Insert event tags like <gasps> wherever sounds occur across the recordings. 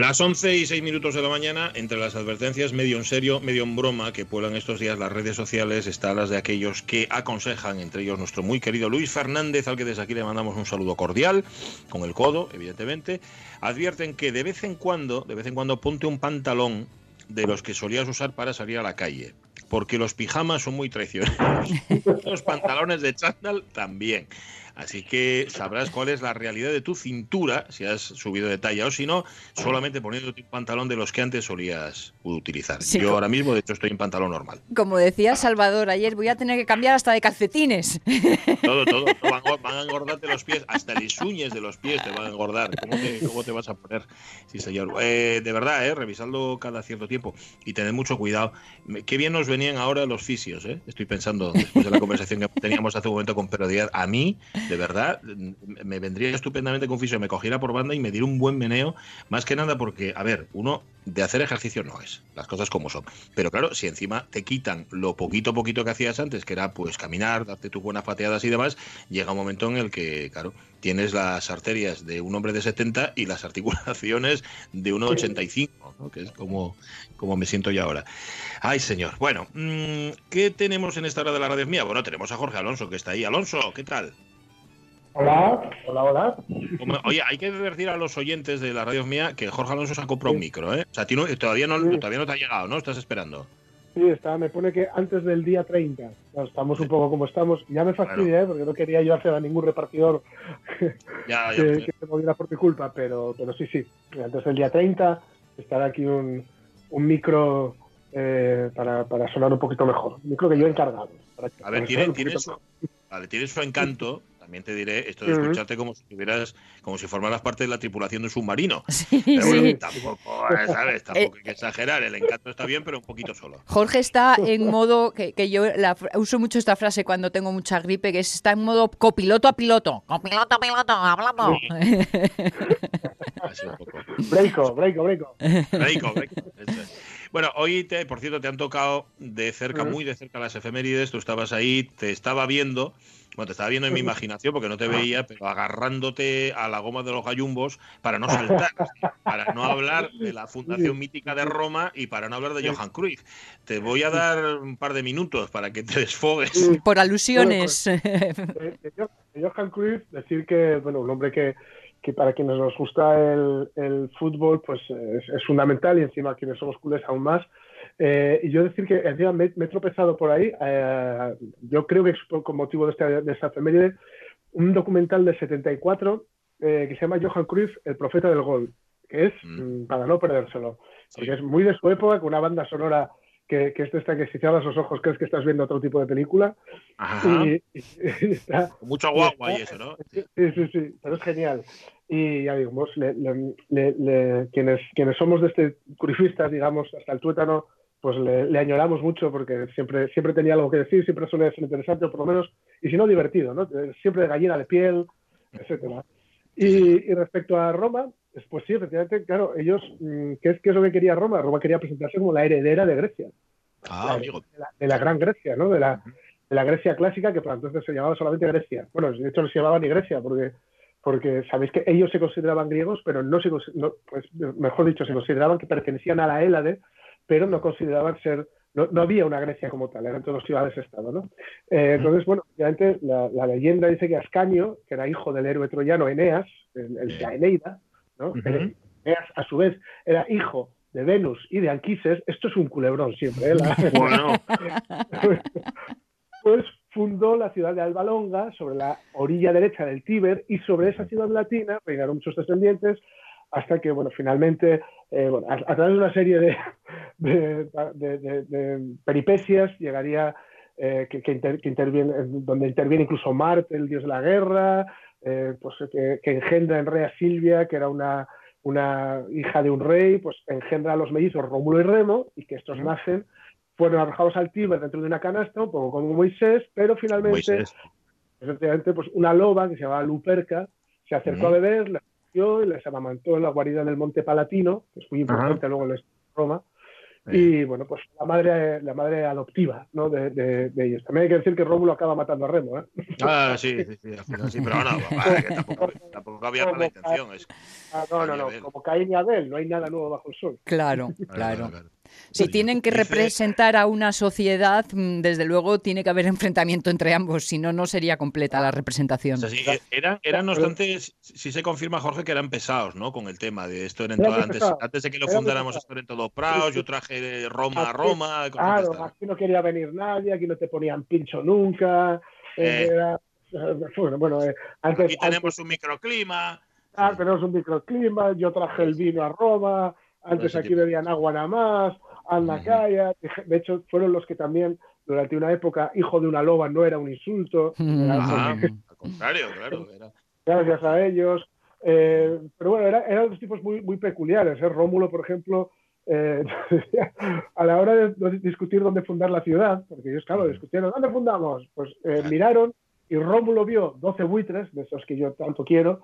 Las 11 y 6 minutos de la mañana, entre las advertencias medio en serio, medio en broma que pueblan estos días las redes sociales, están las de aquellos que aconsejan, entre ellos nuestro muy querido Luis Fernández, al que desde aquí le mandamos un saludo cordial, con el codo, evidentemente. Advierten que de vez en cuando, de vez en cuando ponte un pantalón de los que solías usar para salir a la calle, porque los pijamas son muy traicioneros. <laughs> los pantalones de chándal también. Así que sabrás cuál es la realidad de tu cintura, si has subido de talla o si no, solamente poniendo un pantalón de los que antes solías utilizar. Yo ahora mismo, de hecho, estoy en pantalón normal. Como decía Salvador ayer, voy a tener que cambiar hasta de calcetines. Todo, todo. <laughs> Van, a engordarte los pies, hasta las uñas de los pies te van a engordar. ¿Cómo te, vas a poner? Sí, señor. Eh, de verdad, eh, revisadlo cada cierto tiempo y tened mucho cuidado. Qué bien nos venían ahora los fisios, eh. Estoy pensando, después de la conversación que <laughs> teníamos hace un momento con Perodiad, a mí de verdad, me vendría estupendamente con fisio, me cogiera por banda y me diera un buen meneo, más que nada porque, a ver, uno de hacer ejercicio no es, las cosas como son. Pero claro, si encima te quitan lo poquito poquito que hacías antes, que era pues caminar, darte tus buenas pateadas y demás, llega un momento en el que, claro, tienes las arterias de un hombre de 70 y las articulaciones de 1,85, ¿no? que es como, como me siento yo ahora. Ay, señor. Bueno, mm, ¿qué tenemos en esta hora de la radio mía? Bueno, tenemos a Jorge Alonso, que está ahí. Alonso, ¿qué tal? Hola, hola, hola. Oye, hay que decir a los oyentes de la radio mía que Jorge Alonso se ha comprado un micro, ¿eh? O sea, todavía, no, todavía no te ha llegado, ¿no? Estás esperando. Sí, está, me pone que antes del día 30. estamos un poco como estamos. Ya me fastidia, ¿eh? porque no quería yo hacer a ningún repartidor <laughs> ya, que, que, se moviera por mi culpa, pero, pero sí, sí. Antes del día 30 estará aquí un, un micro eh, para, para, sonar un poquito mejor. Un micro que yo he encargado. a ver, tiene, tiene, su, vale, tiene su encanto también te diré esto de escucharte como si tuvieras, como si formaras parte de la tripulación de un submarino. <laughs> pero bueno, tampoco, ¿sabes? Tampoco hay que exagerar, el encanto está bien, pero un poquito solo. Jorge está en modo, que, que yo uso mucho esta frase cuando tengo mucha gripe, que es, está en modo copiloto a piloto. Copiloto a piloto, hablando. <laughs> breiko, breiko, breiko. Breiko, breiko. Bueno, hoy, te, por cierto, te han tocado de cerca, muy de cerca las efemérides. Tú estabas ahí, te estaba viendo. Bueno, te estaba viendo en mi imaginación porque no te veía, pero agarrándote a la goma de los gallumbos para no <laughs> saltar, para no hablar de la fundación mítica de Roma y para no hablar de Johan Cruyff. Te voy a dar un par de minutos para que te desfogues. Por alusiones. Pues, eh, Johan Cruyff, decir que, bueno, un hombre que que para quienes nos gusta el, fútbol pues es, fundamental y encima quienes somos culés aún más. Eh, y yo decir que encima me, he tropezado por ahí, eh, yo creo que es con motivo de esta, de esta efeméride, un documental de 74 eh, que se llama Johan Cruyff, el profeta del gol, que es mm. Mm, para no perdérselo, porque es muy de su época, con una banda sonora que, que esta que si cierras los ojos crees que estás viendo otro tipo de película. Y, <laughs> Mucho guagua y eso, ¿no? Sí, sí, sí, pero es genial. Y ya digamos, quienes, quienes somos de este curifistas, digamos, hasta el tuétano, pues le, añoramos mucho porque siempre, siempre tenía algo que decir, siempre suele ser interesante, o por lo menos, y si no, divertido, ¿no? Siempre de gallina de piel, etcétera. Y, y respecto a Roma, pues sí, efectivamente, claro, ellos, mm, ¿qué es, ¿qué es lo que quería Roma? Roma quería presentarse como la heredera de Grecia. Ah, de, la, gran Grecia, ¿no? De la, de la Grecia clásica, que para entonces se llamaba solamente Grecia. Bueno, de hecho no se llamaba ni Grecia, porque, porque sabéis que ellos se consideraban griegos, pero no se no, pues, mejor dicho, se consideraban que pertenecían a la Hélade, pero no consideraban ser, no, no había una Grecia como tal, eran todos ciudades-estado, ¿no? Eh, entonces, bueno, obviamente la, la, leyenda dice que Ascanio, que era hijo del héroe troyano Eneas, el, el, la Eneida, a su vez era hijo de Venus y de Anquises, esto es un culebrón siempre, ¿eh? <laughs> bueno. <laughs> pues fundó la ciudad de Alba Longa sobre la orilla derecha del Tíber y sobre esa ciudad latina reinaron muchos descendientes hasta que, bueno, finalmente, eh, a, través de una serie de, de, peripecias llegaría eh, que, interviene, donde interviene incluso Marte, el dios de la guerra, eh, pues, que, engendra en Rea Silvia, que era una, una hija de un rey, pues engendra a los mellizos Rómulo y Remo, y que estos nacen, fueron arrojados al Tíber dentro de una canasta, un poco como Moisés, pero finalmente, efectivamente, pues una loba que se llamaba Luperca se acercó a beber, y les amamantó en la guarida del Monte Palatino, que es muy importante luego en Roma, y bueno, pues la madre, la madre adoptiva ¿no? de, de, ellos. También hay que decir que Rómulo acaba matando a Remo. ¿eh? Ah, sí, sí, sí, sí, pero no, que tampoco, <laughs> tampoco, había mala intención. Es... Ah, no, no, no, como Caín y Abel, no hay nada nuevo bajo el sol. Claro, claro. claro. Si tienen que representar a una sociedad, mm, desde luego tiene que haber <laughs> enfrentamiento entre ambos, si no, no sería completa la representación. eran, eran, no obstante, si se confirma, Jorge, que eran pesados, ¿no? Con el tema de esto. Eran antes, antes, de que lo fundáramos, esto eran todo praos, yo traje Roma a Roma. Claro, aquí no quería venir nadie, aquí no te ponían pincho nunca. Eh. Eh, bueno, bueno eh, antes, aquí tenemos un microclima. Ah, tenemos un microclima, yo traje el vino a Roma, antes aquí bebían agua nada más, anda calla. De hecho, fueron los que también, durante una época, hijo de una loba no era un insulto. <laughs> al contrario, claro. Gracias a ellos. Eh, pero bueno, eran dos tipos muy, muy peculiares. ¿eh? Rómulo, por ejemplo, eh, <laughs> a la hora de discutir dónde fundar la ciudad, porque ellos, claro, discutieron, ¿dónde fundamos? Pues miraron y Rómulo vio 12 buitres, de esos que yo tanto quiero,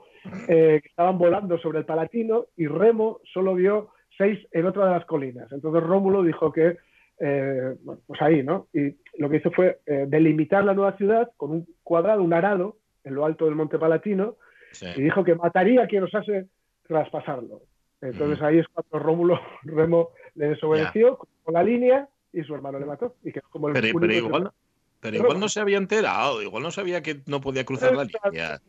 que estaban volando sobre el Palatino, y Remo solo vio seis en otra de las colinas. Entonces Rómulo dijo que, eh, bueno, pues ahí, ¿no? Y lo que hizo fue eh, delimitar la nueva ciudad con un cuadrado, un arado, en lo alto del Monte Palatino, y dijo que mataría a quien osase traspasarlo. Entonces ahí es cuando Rómulo <laughs> Remo le desobedeció con la línea y su hermano le mató. Y que como el pero, igual, pero igual no se había enterado, igual no sabía que no podía cruzar la línea.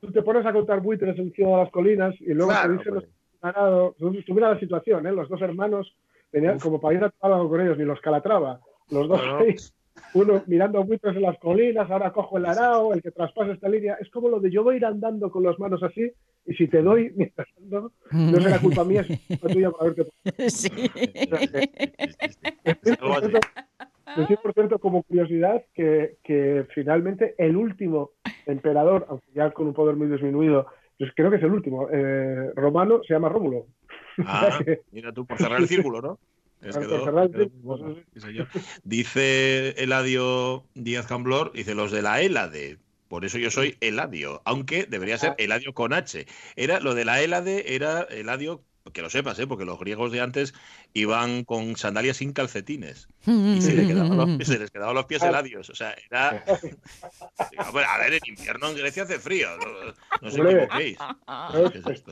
Tú te pones a contar buitres encima de las colinas y luego te dicen los ganado, tuviera la situación, ¿eh? los dos hermanos tenían, como para ir a con ellos, ni los calatrava, los dos uno mirando buitres en las colinas, ahora cojo el arao, el que traspasa esta línea, es como lo de yo voy a ir andando con las manos así, y si te doy <laughs> mientras ando, no será culpa mía, es culpa tuya por haberte <laughs> Sí. Decir, por cierto, como curiosidad, que, que finalmente el último emperador, aunque ya con un poder muy disminuido, pues creo que es el último. Eh, romano se llama Rómulo. <laughs> Ah, mira tú, por cerrar el <laughs> círculo, ¿no? Dice Eladio Díaz Camblor, dice los de la Elade. Por eso yo soy Eladio, aunque debería ser ah. Eladio con H. Era lo de la Elade, era Eladio que lo sepas, ¿eh? porque los griegos de antes iban con sandalias sin calcetines y se, les quedaban los, pies heladios. O sea, era. a ver, en invierno en Grecia hace frío, no, no sé equivoquéis.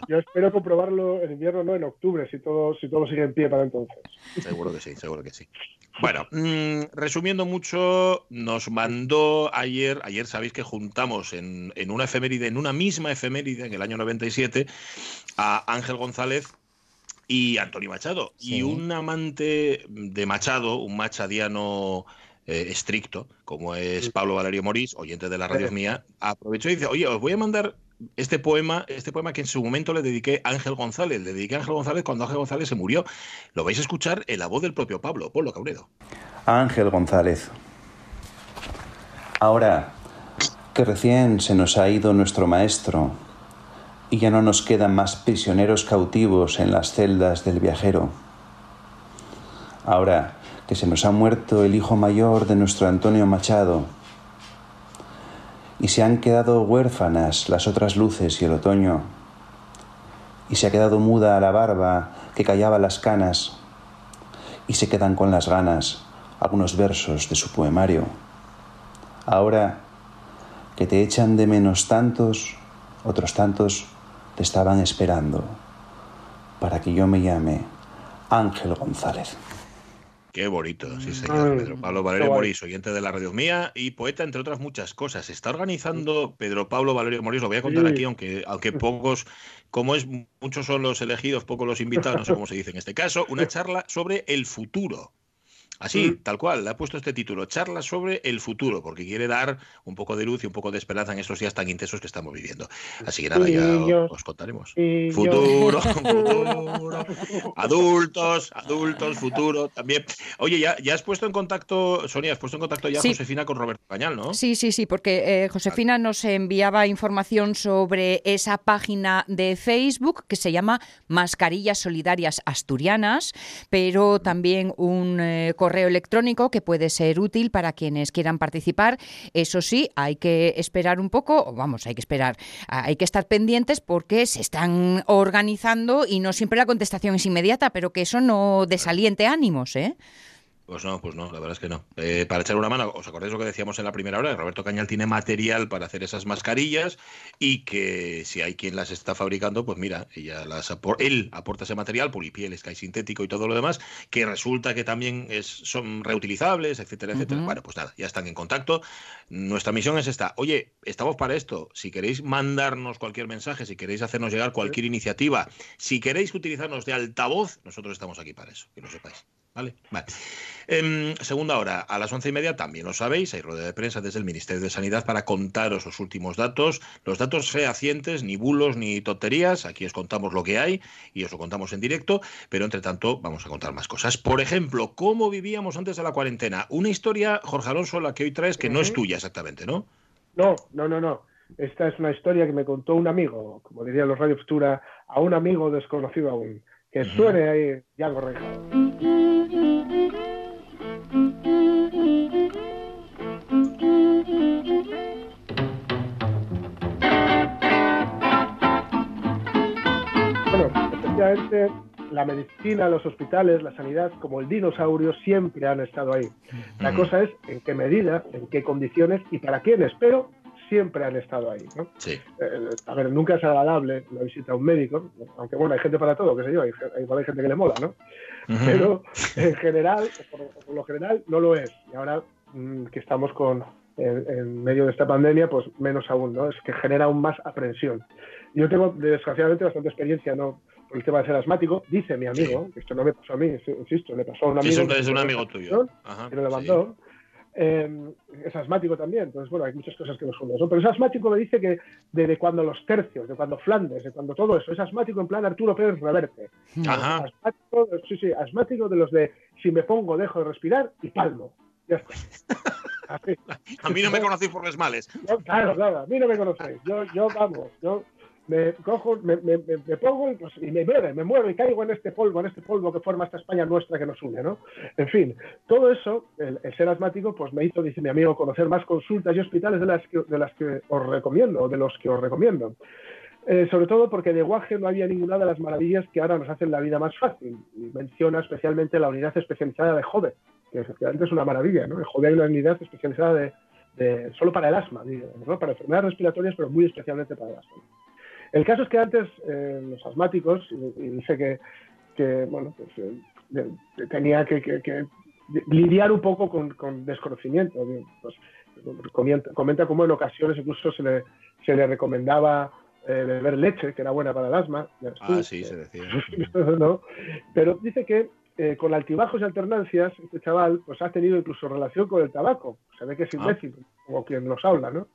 Yo, espero comprobarlo en invierno, no en octubre, si todo, si todo sigue en pie para entonces. Seguro que sí, seguro que sí. Bueno, mm, resumiendo mucho, nos mandó ayer, ayer sabéis que juntamos en, en una efeméride, en una misma efeméride, en el año 97, a Ángel González y Antonio Machado. Y un amante de Machado, un machadiano eh, estricto, como es Pablo Valerio Morís, oyente de la radio mía, aprovechó y dice, oye, os voy a mandar este poema, este poema que en su momento le dediqué a Ángel González. Le dediqué a Ángel González cuando Ángel González se murió. Lo vais a escuchar en la voz del propio Pablo, Pablo Cabredo. Ángel González. Ahora que recién se nos ha ido nuestro maestro, y ya no nos quedan más prisioneros cautivos en las celdas del viajero. Ahora que se nos ha muerto el hijo mayor de nuestro Antonio Machado y se han quedado huérfanas las otras luces y el otoño, y se ha quedado muda la barba que callaba las canas, y se quedan con las ganas algunos versos de su poemario. Ahora que te echan de menos tantos, otros tantos te estaban esperando para que yo me llame Ángel González. Qué bonito, sí señor. Pedro Pablo Valerio Morís, oyente de la radio mía y poeta, entre otras muchas cosas. Está organizando Pedro Pablo Valerio Morís, lo voy a contar aquí, aunque, aunque pocos, como es, muchos son los elegidos, pocos los invitados, no sé cómo se dice en este caso, una charla sobre el futuro Así, mm. tal cual, le ha puesto este título, Charlas sobre el futuro, porque quiere dar un poco de luz y un poco de esperanza en estos días tan intensos que estamos viviendo. Así que nada, ya os contaremos. Futuro, <laughs> futuro, adultos, adultos, futuro también. Oye, ya, ya has puesto en contacto, Sonia, has puesto en contacto ya a Josefina con Roberto Cañal, ¿no? Sí, sí, sí, porque eh, Josefina nos enviaba información sobre esa página de Facebook que se llama Mascarillas Solidarias Asturianas, pero también un eh, correo electrónico que puede ser útil para quienes quieran participar. Eso sí, hay que esperar un poco, vamos, hay que esperar, hay que estar pendientes porque se están organizando y no siempre la contestación es inmediata, pero que eso no desaliente ánimos, ¿eh? Pues no, pues no, la verdad es que no. Eh, para echar una mano, ¿os acordáis lo que decíamos en la primera hora? Roberto Cañal tiene material para hacer esas mascarillas y que si hay quien las está fabricando, pues mira, ella las él aporta ese material, polipiel, sky sintético y todo lo demás, que resulta que también es, son reutilizables, etcétera, etcétera. Bueno, pues nada, ya están en contacto. Nuestra misión es esta. Oye, estamos para esto. Si queréis mandarnos cualquier mensaje, si queréis hacernos llegar cualquier iniciativa, si queréis utilizarnos de altavoz, nosotros estamos aquí para eso, que lo sepáis. ¿Vale? Vale. Em, segunda hora, a las once y media también lo sabéis, hay rueda de prensa desde el Ministerio de Sanidad para contaros los últimos datos, los datos fehacientes, ni bulos ni tonterías, aquí os contamos lo que hay y os lo contamos en directo, pero entre tanto vamos a contar más cosas. Por ejemplo, cómo vivíamos antes de la cuarentena. Una historia, Jorge Alonso, la que hoy traes, que no es tuya exactamente, ¿no? No, no, no, no. Esta es una historia que me contó un amigo, como dirían los Radio Futura, a un amigo desconocido aún. Que suene ahí, ya Reja. Bueno, efectivamente, la medicina, los hospitales, la sanidad, como el dinosaurio, siempre han estado ahí. La cosa es en qué medida, en qué condiciones y para quiénes, pero siempre han estado ahí. ¿no? Sí. Eh, a ver, nunca es agradable la visita a un médico, aunque bueno, hay gente para todo, qué sé yo, hay, igual hay gente que le mola, ¿no? Pero <laughs> en general, por, lo general, no lo es. Y ahora mm, que estamos con, en, medio de esta pandemia, pues menos aún, ¿no? Es que genera aún más aprensión. Yo tengo, desgraciadamente, bastante experiencia, ¿no? Por el tema de ser asmático, dice mi amigo, que esto no me pasó a mí, insisto, le pasó a un amigo. Sí, es un amigo tuyo. que lo mandó. Em, es asmático también, entonces bueno, hay muchas cosas que nos unen. Pero es asmático me dice que de, cuando los tercios, de cuando Flandes, de cuando todo eso, es asmático en plan Arturo Pérez Reverte. Ajá. Asmático, sí, sí, asmático de los de si me pongo dejo de respirar y palmo. Ya está. <laughs> A mí no me conocéis por los males. claro, claro, a mí no me conocéis. Yo, yo vamos, yo me cojo, me, me, me pongo pues, y me mueve, me muevo y caigo en este polvo, en este polvo que forma esta España nuestra que nos une, ¿no? En fin, todo eso, el, ser asmático, pues me hizo, dice mi amigo, conocer más consultas y hospitales de las que, de las que os recomiendo, de los que os recomiendo. Eh, sobre todo porque de Guaje no había ninguna de las maravillas que ahora nos hacen la vida más fácil. Y menciona especialmente la unidad especializada de Jove, que efectivamente es una maravilla, ¿no? En Jove hay una unidad especializada de, solo para el asma, ¿no? para enfermedades respiratorias, pero muy especialmente para el asma. El caso es que antes eh, los asmáticos, y, dice que, bueno, pues, eh, tenía que, lidiar un poco con, desconocimiento. Pues, comenta, comenta cómo en ocasiones incluso se le, se le recomendaba eh, beber leche, que era buena para el asma. Ah, sí, se decía. <laughs> Pero dice que con altibajos y alternancias, este chaval pues ha tenido incluso relación con el tabaco. Se ve que es ah. imbécil, como quien nos habla, ¿no?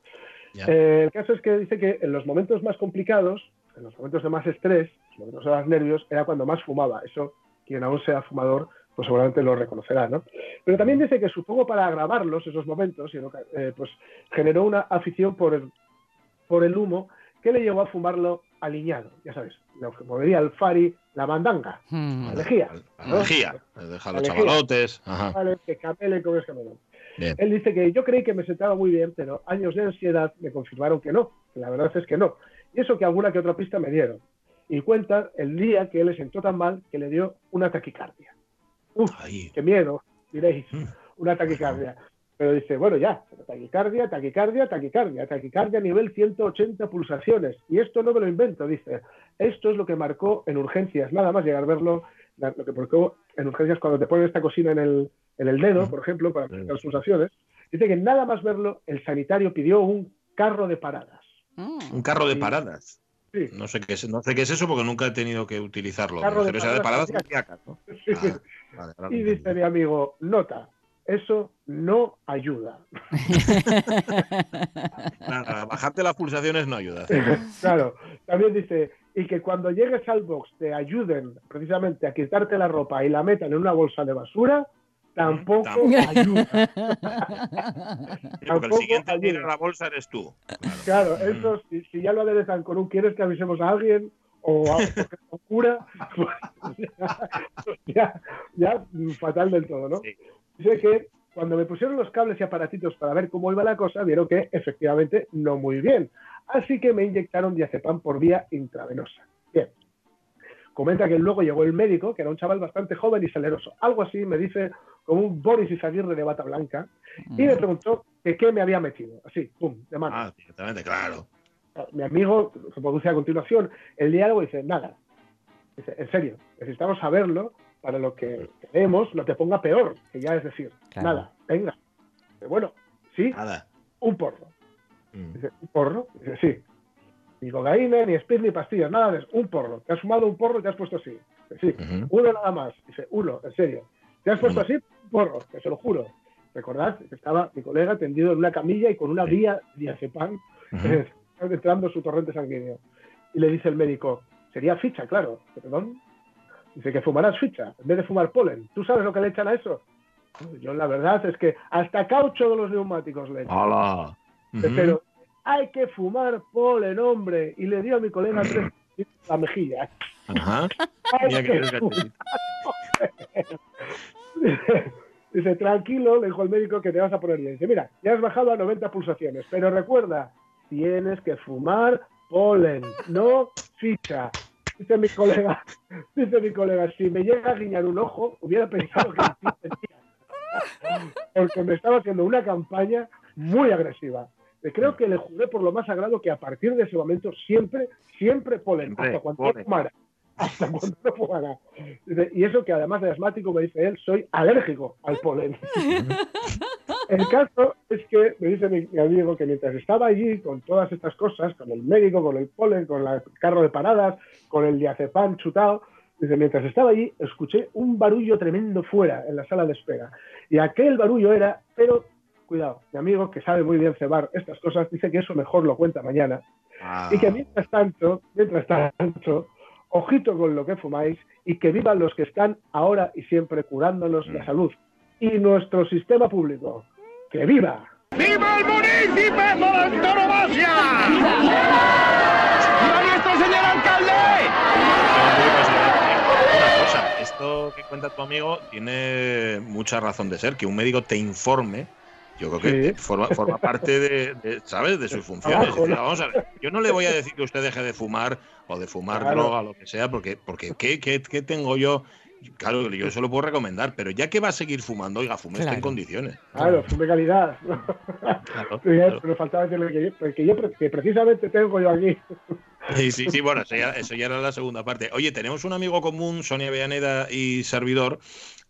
Eh, el caso es que dice que en los momentos más complicados, en los momentos de más estrés, en los momentos de más nervios, era cuando más fumaba. Eso, quien aún sea fumador, pues seguramente lo reconocerá, ¿no? Pero también dice que supongo para agravarlos esos momentos, eh, pues generó una afición por el, por el humo que le llevó a fumarlo aliñado, ya sabes, lo que movería el fari, la mandanga, hmm. la lejía. La lejía, dejar los chavalotes. Vale, que camele con ese camelón. Él dice que yo creí que me sentaba muy bien, pero años de ansiedad me confirmaron que no, que la verdad es que no. Y eso que alguna que otra pista me dieron. Y cuenta el día que él le sentó tan mal que le dio una taquicardia. Uf, qué miedo, diréis, mm. una taquicardia. Pero dice, bueno, ya, taquicardia, taquicardia, taquicardia, taquicardia a nivel 180 pulsaciones. Y esto no me lo invento, dice. Esto es lo que marcó en urgencias, nada más llegar a verlo, lo que marcó en urgencias cuando te ponen esta cocina en el, en el dedo, por ejemplo, para las pulsaciones, dice que nada más verlo, el sanitario pidió un carro de paradas. Un carro de paradas. Sí. No sé qué es, no sé qué es eso porque nunca he tenido que utilizarlo. Carro de paradas, de paradas ¿no? sí, sí. y dice mi amigo, nota, eso no ayuda. <laughs> Nada, bajarte las pulsaciones no ayuda. <laughs> claro, también dice, y que cuando llegues al box te ayuden precisamente a quitarte la ropa y la metan en una bolsa de basura, tampoco ayuda. <laughs> Porque el siguiente que tiene la bolsa eres tú. Claro, eso, si, si, ya lo aderezan con un quieres que avisemos a alguien o a un cura, <laughs> pues, ya, ya, fatal del todo, ¿no? Sí. Dice que cuando me pusieron los cables y aparatitos para ver cómo iba la cosa, vieron que efectivamente no muy bien. Así que me inyectaron diazepam por vía intravenosa. Bien. Comenta que luego llegó el médico, que era un chaval bastante joven y saleroso. Algo así me dice como un Boris Izaguirre de bata blanca, y me preguntó que qué me había metido. Así, pum, de mano. Ah, directamente, claro. Mi amigo se produce a continuación el diálogo y dice, nada. Dice, en serio, necesitamos saberlo para lo que queremos, no te ponga peor, que ya es decir, claro. nada, venga. Bueno, sí, nada. un porro. Mm. Dice, ¿un porro? Dice, sí. Ni cocaína, ni speed, ni pastillas, nada de eso. Un porro. ¿Te has fumado un porro y te has puesto así? Dice, sí. Uh -huh. Uno nada más. Dice, uno, en serio. ¿Te has puesto uh -huh. así? Porro, que se lo juro. Recordad que estaba mi colega tendido en una camilla y con una vía diazepam uh -huh. entrando su torrente sanguíneo. Y le dice el médico, sería ficha, claro. ¿Perdón? Dice que fumarás ficha en vez de fumar polen. ¿Tú sabes lo que le echan a eso? Yo la verdad es que hasta caucho de los neumáticos le echan. Hola. Uh -huh. Pero hay que fumar polen, hombre. Y le dio a mi colega <laughs> tres la mejilla. Ajá. <laughs> Mira que <laughs> Dice, tranquilo, le dijo el médico que te vas a poner bien. Dice, mira, ya has bajado a 90 pulsaciones, pero recuerda, tienes que fumar polen, no ficha. Dice mi colega, dice mi colega, si me llega a guiñar un ojo, hubiera pensado que tenía. Porque me estaba haciendo una campaña muy agresiva. Creo que le juré por lo más sagrado que a partir de ese momento siempre, siempre polen, Siempre, <laughs> hasta cuando no fumara. Hasta cuando no fumara. Y eso que además de asmático, me dice él, soy alérgico al polen. <laughs> El caso es que me dice mi, mi amigo que mientras estaba allí con todas estas cosas, con el médico, con el polen, con el carro de paradas, con el diazepam chutado, dice, mientras estaba allí escuché un barullo tremendo fuera en la sala de espera. Y aquel barullo era, pero cuidado, mi amigo que sabe muy bien cebar estas cosas, dice que eso mejor lo cuenta mañana. Ah, Y que mientras tanto, mientras tanto, ojito con lo que fumáis y que vivan los que están ahora y siempre curándonos la salud. Y nuestro sistema público. ¡Que viva! ¡Viva el municipio por antonomasia! ¡Viva nuestro señor alcalde! Una cosa, esto que cuenta tu amigo tiene mucha razón de ser, que un médico te informe. Yo creo que Sí. forma, forma parte de, de, ¿sabes? de sus <laughs> funciones. Vamos a ver, yo no le voy a decir que usted deje de fumar o de fumar Claro. droga, lo que sea, porque, porque ¿qué, qué, qué tengo yo? Claro, yo eso lo puedo recomendar, pero ya que va a seguir fumando, oiga, fume usted en Claro. condiciones. Claro, fume calidad. Claro, <laughs> Sí, claro. Pero faltaba decirle que yo, que yo que precisamente tengo yo aquí. Sí, sí, sí, bueno, eso ya, eso ya era la segunda parte. Oye, tenemos un amigo común, Sonia Villaneda y servidor,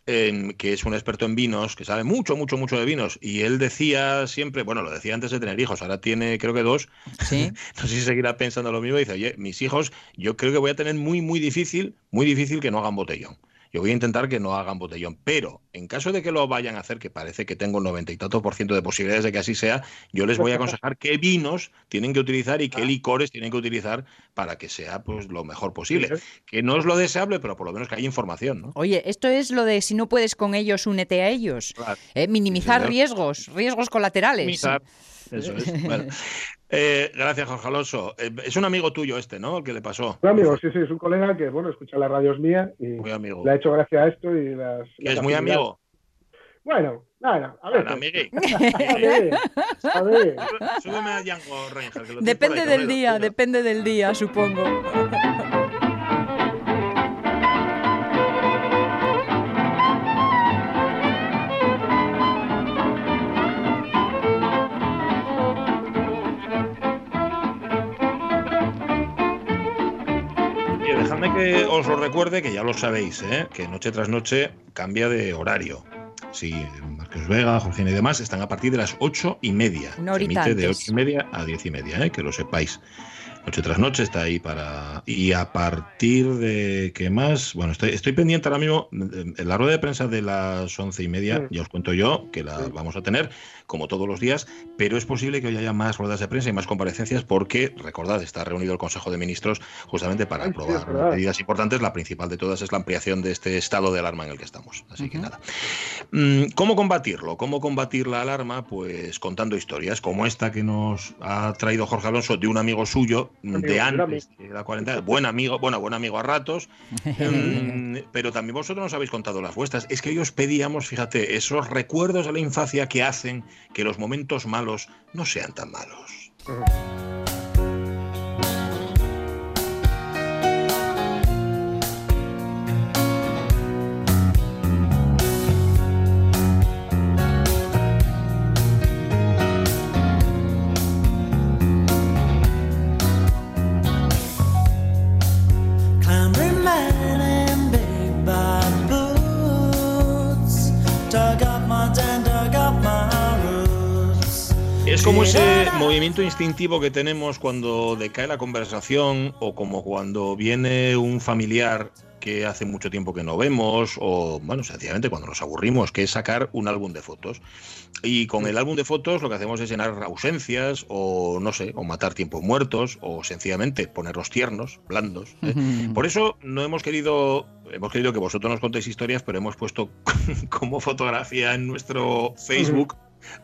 que es un experto en vinos, que sabe mucho, mucho, mucho de vinos. Y él decía siempre, bueno, lo decía antes de tener hijos, ahora tiene creo que dos. Sí. <laughs> No sé si seguirá pensando lo mismo. Dice, oye, mis hijos, yo creo que voy a tener muy, muy difícil, muy difícil que no hagan botellón. Yo voy a intentar que no hagan botellón, pero en caso de que lo vayan a hacer, que parece que tengo un noventa y tantos por ciento de posibilidades de que así sea, yo les voy a aconsejar qué vinos tienen que utilizar y qué licores tienen que utilizar para que sea pues lo mejor posible. Que no es lo deseable, pero por lo menos que haya información, ¿no? Oye, esto es lo de si no puedes con ellos, únete a ellos. Claro. Eh, minimizar riesgos, riesgos colaterales. Minimizar. Eso es. Bueno. Eh, gracias, Jorge Alonso. Eh, es un amigo tuyo este, ¿no? El que le pasó. Un amigo, sí, sí, es un colega que, bueno, escucha las radios mías y Muy amigo. le ha hecho gracia a esto y las. Es muy amigo. Bueno, nada, a ver. <laughs> A ver, a ver. Súbeme a Django Reinhardt. Depende ahí, del día, depende del día, supongo. Os lo recuerde, que ya lo sabéis, ¿eh? que noche tras noche cambia de horario. Sí, Marcos Vega, Jorgina y demás están a partir de las ocho y media. Una Se emite de ocho y media a diez y media, ¿eh? que lo sepáis. Noche tras noche está ahí para... Y a partir de... ¿Qué más? Bueno, estoy, estoy pendiente ahora mismo en la rueda de prensa de las once y media, ya os cuento yo, que la vamos a tener, como todos los días, pero es posible que hoy haya más ruedas de prensa y más comparecencias porque, recordad, está reunido el Consejo de Ministros justamente para aprobar medidas importantes. La principal de todas es la ampliación de este estado de alarma en el que estamos. Así que nada. Mm, ¿Cómo combatirlo? ¿Cómo combatir la alarma? Pues contando historias como esta que nos ha traído Jorge Alonso de un amigo suyo de antes de la cuarentena. Buen amigo, bueno, buen amigo a ratos, mm, <laughs> pero también vosotros nos habéis contado las vuestras. Es que hoy os pedíamos, fíjate, esos recuerdos de la infancia que hacen que los momentos malos no sean tan malos. Como ese movimiento instintivo que tenemos cuando decae la conversación o como cuando viene un familiar que hace mucho tiempo que no vemos o, bueno, sencillamente cuando nos aburrimos, que es sacar un álbum de fotos. Y con el álbum de fotos lo que hacemos es llenar ausencias o, no sé, o matar tiempos muertos o sencillamente ponerlos tiernos, blandos. ¿eh? Por eso no hemos querido, hemos querido que vosotros nos contéis historias, pero hemos puesto <laughs> como fotografía en nuestro Facebook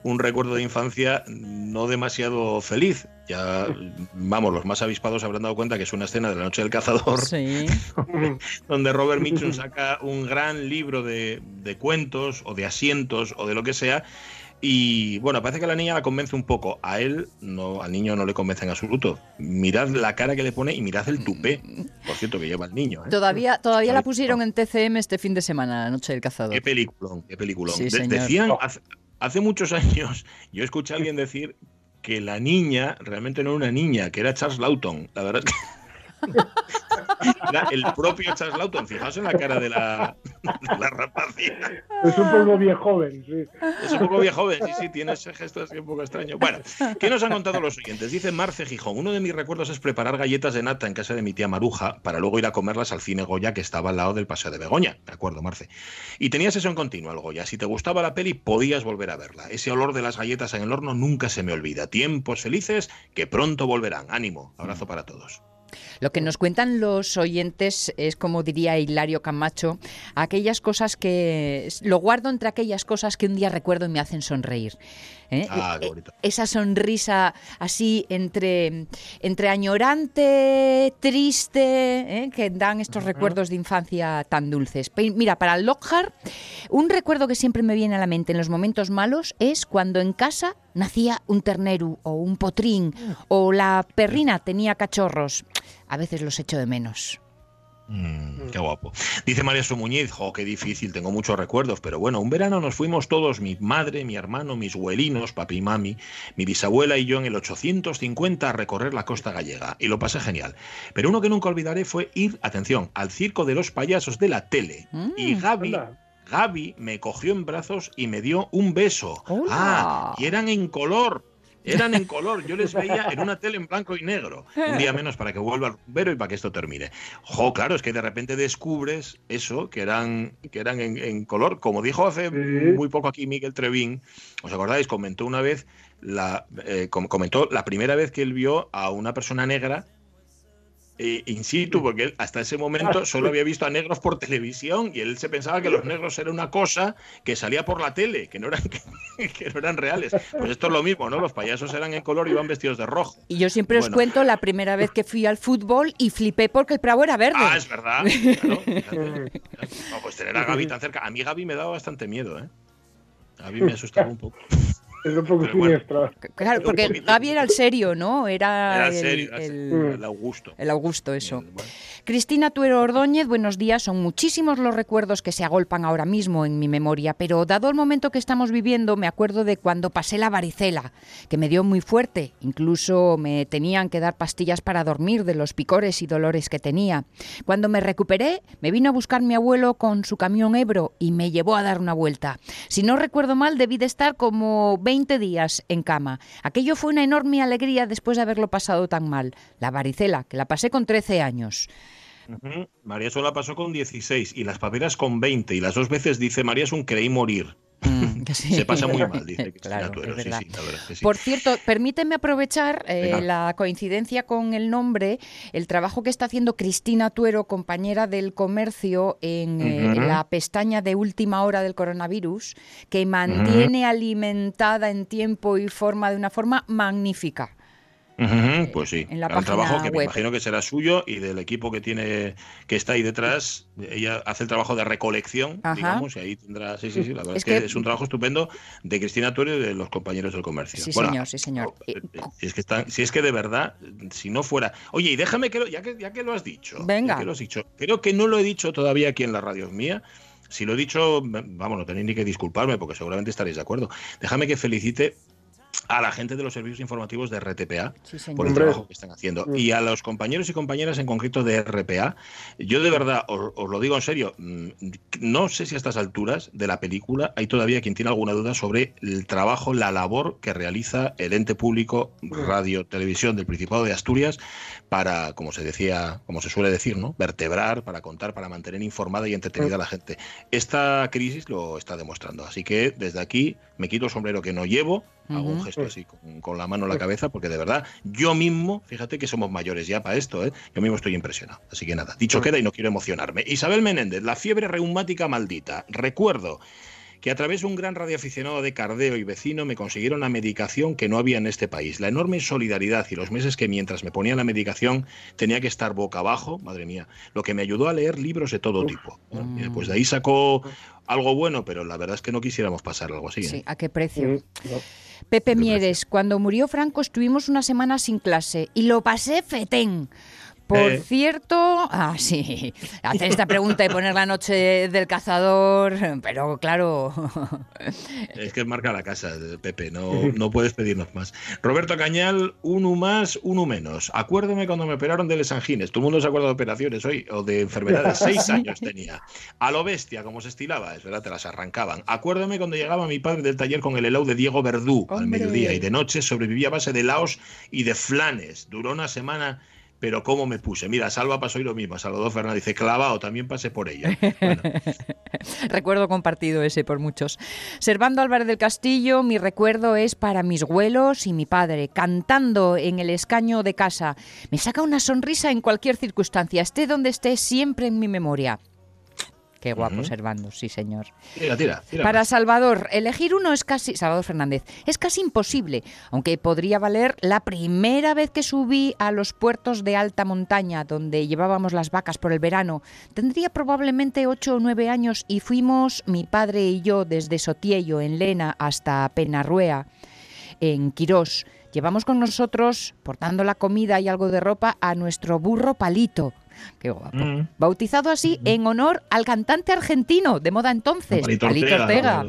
un recuerdo de infancia no demasiado feliz. Ya, vamos, los más avispados habrán dado cuenta que es una escena de la noche del cazador, <laughs> donde Robert Mitchum saca un gran libro de, de cuentos o de asientos o de lo que sea. Y bueno, parece que a la niña la convence un poco. A él, no, al niño no le convence en absoluto. Mirad la cara que le pone y mirad el tupé, por cierto, que lleva el niño. ¿eh? Todavía, todavía la pusieron en TCM este fin de semana, la noche del cazador. Qué peliculón, qué peliculón. De, decían, hace, hace muchos <laughs> años yo escuché a alguien decir que la niña realmente no era una niña, que era Charles Lawton. La verdad que era el propio Charles Lawton. Fijaos en la cara de la, de la rapacina. Es un poco viejo joven, sí. Es un poco viejo joven, sí, sí, tiene ese gesto así un poco extraño. Bueno, ¿qué nos han contado los oyentes? Dice Marce Gijón, uno de mis recuerdos es preparar galletas de nata en casa de mi tía Maruja para luego ir a comerlas al cine Goya que estaba al lado del Paseo de Begoña. De acuerdo, Marce. Y tenía sesión continua el Goya. Si te gustaba la peli, podías volver a verla. Ese olor de las galletas en el horno nunca se me olvida. Tiempos felices que pronto volverán. Ánimo. Abrazo para todos. Lo que nos cuentan los oyentes es, como diría Hilario Camacho, aquellas cosas que lo guardo entre aquellas cosas que un día recuerdo y me hacen sonreír. ¿Eh? Ah, qué bonito. Esa sonrisa así entre, entre añorante, triste, ¿eh? que dan estos recuerdos de infancia tan dulces. Mira, para Lockhart, un recuerdo que siempre me viene a la mente en los momentos malos es cuando en casa nacía un ternero o un potrín o la perrina tenía cachorros. A veces los echo de menos. Mm, qué guapo. Dice María Sumuñiz, jo, qué difícil, tengo muchos recuerdos, pero bueno, un verano nos fuimos todos, mi madre, mi hermano, mis huelinos, papi y mami, mi bisabuela y yo en el 850 a recorrer la costa gallega, y lo pasé genial. Pero uno que nunca olvidaré fue ir, atención, al circo de los payasos de la tele. y Gaby, anda. Gaby me cogió en brazos y me dio un beso. Hola. Ah, y eran en color. Eran en color, yo les veía en una tele en blanco y negro. Un día menos para que vuelva el rumbero y para que esto termine. Jo, claro, es que de repente descubres eso, que eran, que eran en, en color. Como dijo hace muy poco aquí Miguel Trevín, ¿os acordáis? Comentó una vez, la, eh, com- comentó la primera vez que él vio a una persona negra eh, in situ, porque él hasta ese momento solo había visto a negros por televisión y él se pensaba que los negros era una cosa que salía por la tele, que no eran, <laughs> que no eran reales. Pues esto es lo mismo, ¿no? Los payasos eran en color y iban vestidos de rojo. Y yo siempre os cuento la primera vez que fui al fútbol y flipé porque el Prado era verde. Ah, es verdad. Claro. No, pues tener a Gaby tan cerca. A mí Gaby me daba bastante miedo, ¿eh? Gaby me asustaba un poco. Es un poco bueno. siniestro. Claro, porque. Gaby era el serio, ¿no? Era, Era el, serio, el- Augusto. el Augusto, eso. Bueno. Cristina Tuero Ordóñez, buenos días. Son muchísimos los recuerdos que se agolpan ahora mismo en mi memoria, pero dado el momento que estamos viviendo, me acuerdo de cuando pasé la varicela, que me dio muy fuerte. Incluso me tenían que dar pastillas para dormir de los picores y dolores que tenía. Cuando me recuperé, me vino a buscar mi abuelo con su camión Ebro y me llevó a dar una vuelta. Si no recuerdo mal, debí de estar como 20 días en cama. Aquello fue una enorme alegría después de haberlo pasado tan mal. La varicela, que la pasé con 13 años. Ujú. María Sola pasó con 16 y las paperas con 20 y las dos veces dice María es creí morir. Mm, <laughs> sí. Se pasa muy mal, dice <laughs> Cristina Claro, Tuero. Sí, sí, que. Por cierto, permíteme aprovechar eh, la coincidencia con el nombre, el trabajo que está haciendo Cristina Tuero, compañera del comercio, en eh, la pestaña de última hora del coronavirus, que mantiene alimentada en tiempo y forma de una forma magnífica. Ujú, Pues sí, en la el trabajo que me imagino que será suyo y del equipo que tiene que está ahí detrás, ella hace el trabajo de recolección, Ajá. digamos, y ahí tendrá, sí, sí, sí, la verdad Es es, que, que- es un trabajo estupendo de Cristina Tuero y de los compañeros del comercio. Sí, Bueno, señor, sí, señor. eh, eh, Si es que están, si es que de verdad, si no fuera, oye, y déjame que lo, ya que ya que lo has dicho, Venga. ya que lo has dicho, creo que no lo he dicho todavía aquí en la radio mía. Si lo he dicho, vamos, no tenéis ni que disculparme porque seguramente estaréis de acuerdo. Déjame que felicite a la gente de los servicios informativos de RTPA Sí, por el trabajo que están haciendo. Y a los compañeros y compañeras en concreto de RPA, yo de verdad os, os lo digo en serio, mm, no sé si a estas alturas de la película hay todavía quien tiene alguna duda sobre el trabajo, la labor que realiza el ente público Radio Televisión del Principado de Asturias para, como se decía, como se suele decir, ¿no? vertebrar, para contar, para mantener informada y entretenida a la gente. Esta crisis lo está demostrando. Así que desde aquí me quito el sombrero que no llevo, hago un gesto así con, con la mano en la cabeza, porque de verdad, yo mismo, fíjate que somos mayores ya para esto, ¿eh? yo mismo estoy impresionado. Así que nada, dicho queda y no quiero emocionarme. Isabel Menéndez, la fiebre reumática maldita. Recuerdo que a través de un gran radioaficionado de Cardeo y vecino me consiguieron la medicación que no había en este país. La enorme solidaridad y los meses que mientras me ponían la medicación tenía que estar boca abajo, madre mía, lo que me ayudó a leer libros de todo tipo. ¿no? Y después de ahí sacó algo bueno, pero la verdad es que no quisiéramos pasar algo así. ¿eh? Sí, ¿a qué precio? Pepe Mieres, cuando murió Franco estuvimos una semana sin clase y lo pasé fetén. Por Eh. cierto, ah, sí, hacer esta pregunta y poner la noche del cazador, pero claro, <laughs> Es que marca la casa, Pepe, no, no puedes pedirnos más. Roberto Cañal, uno más, uno menos. Acuérdame cuando me operaron de Les Angines. Todo el mundo se acuerda de operaciones hoy o de enfermedades. <laughs> Seis años tenía. A lo bestia, como se estilaba, es verdad, te las arrancaban. Acuérdame cuando llegaba mi padre del taller con el helado de Diego Verdú al mediodía y de noche sobrevivía a base de laos y de flanes. Duró una semana. Pero cómo me puse. Mira, Salva pasó y lo mismo. Salvador Fernández dice, clavado, también pasé por ella. <laughs> Recuerdo compartido ese por muchos. Servando Álvarez del Castillo, mi recuerdo es para mis abuelos y mi padre, cantando en el escaño de casa. Me saca una sonrisa en cualquier circunstancia, esté donde esté, siempre en mi memoria. Qué guapo. Servando, sí señor. tira, tira. tira Para. Salvador, elegir uno es casi, Salvador Fernández, es casi imposible, aunque podría valer la primera vez que subí a los puertos de alta montaña, donde llevábamos las vacas por el verano. Tendría probablemente ocho o nueve años y fuimos mi padre y yo desde Sotiello, en Lena, hasta Penarruea, en Quirós. Llevamos con nosotros, portando la comida y algo de ropa, a nuestro burro Palito. Qué guapo. Mm. Bautizado así en honor al cantante argentino de moda entonces, Palito Ortega.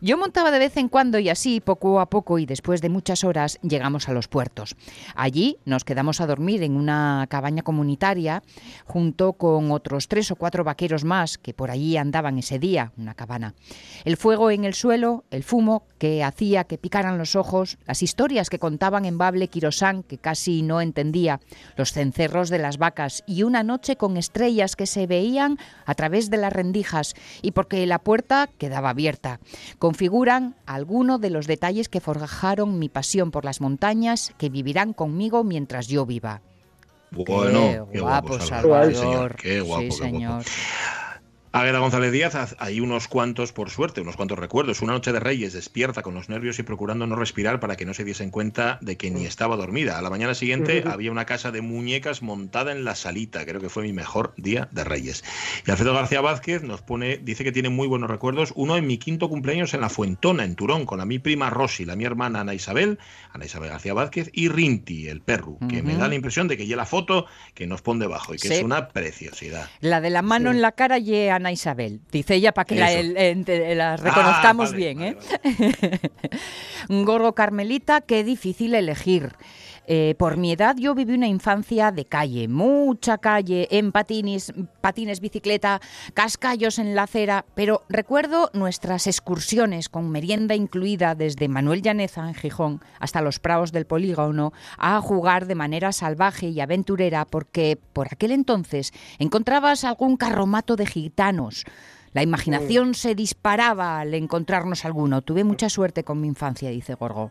Yo montaba de vez en cuando y así, poco a poco y después de muchas horas, llegamos a los puertos. Allí nos quedamos a dormir en una cabaña comunitaria junto con otros tres o cuatro vaqueros más que por allí andaban ese día, una cabana. El fuego en el suelo, el fumo que hacía que picaran los ojos, las historias que contaban en Bable Quirosán que casi no entendía, los cencerros de las vacas y una noche con estrellas que se veían a través de las rendijas y porque la puerta quedaba abierta. Configuran algunos de los detalles que forjaron mi pasión por las montañas que vivirán conmigo mientras yo viva. Bueno, qué, guapo, Salvador. Qué guapo, sí, qué señor. Águeda González Díaz, hay unos cuantos, por suerte, unos cuantos recuerdos. Una noche de Reyes, despierta con los nervios y procurando no respirar para que no se diesen cuenta de que ni estaba dormida. A la mañana siguiente había una casa de muñecas montada en la salita. Creo que fue mi mejor día de Reyes. Y Alfredo García Vázquez nos pone, dice que tiene muy buenos recuerdos. Uno en mi quinto cumpleaños en la Fuentona, en Turón, con la mi prima Rosy, la mi hermana Ana Isabel, Ana Isabel García Vázquez y Rinti, el perro, que me da la impresión de que ya la foto que nos pone debajo y que Sí. es una preciosidad. La de la mano Sí. en la cara y Ana Isabel. Dice ella para que la, reconozcamos Ah, vale, bien. vale, ¿eh? <laughs> Gorgo carmelita, qué difícil elegir. Eh, por mi edad yo viví una infancia de calle, mucha calle, en patines, patines, bicicleta, cascallos en la acera, pero recuerdo nuestras excursiones con merienda incluida desde Manuel Llaneza en Gijón hasta los praos del polígono a jugar de manera salvaje y aventurera porque por aquel entonces encontrabas algún carromato de gitanos. La imaginación se disparaba al encontrarnos alguno. Tuve mucha suerte con mi infancia, dice Gorgo.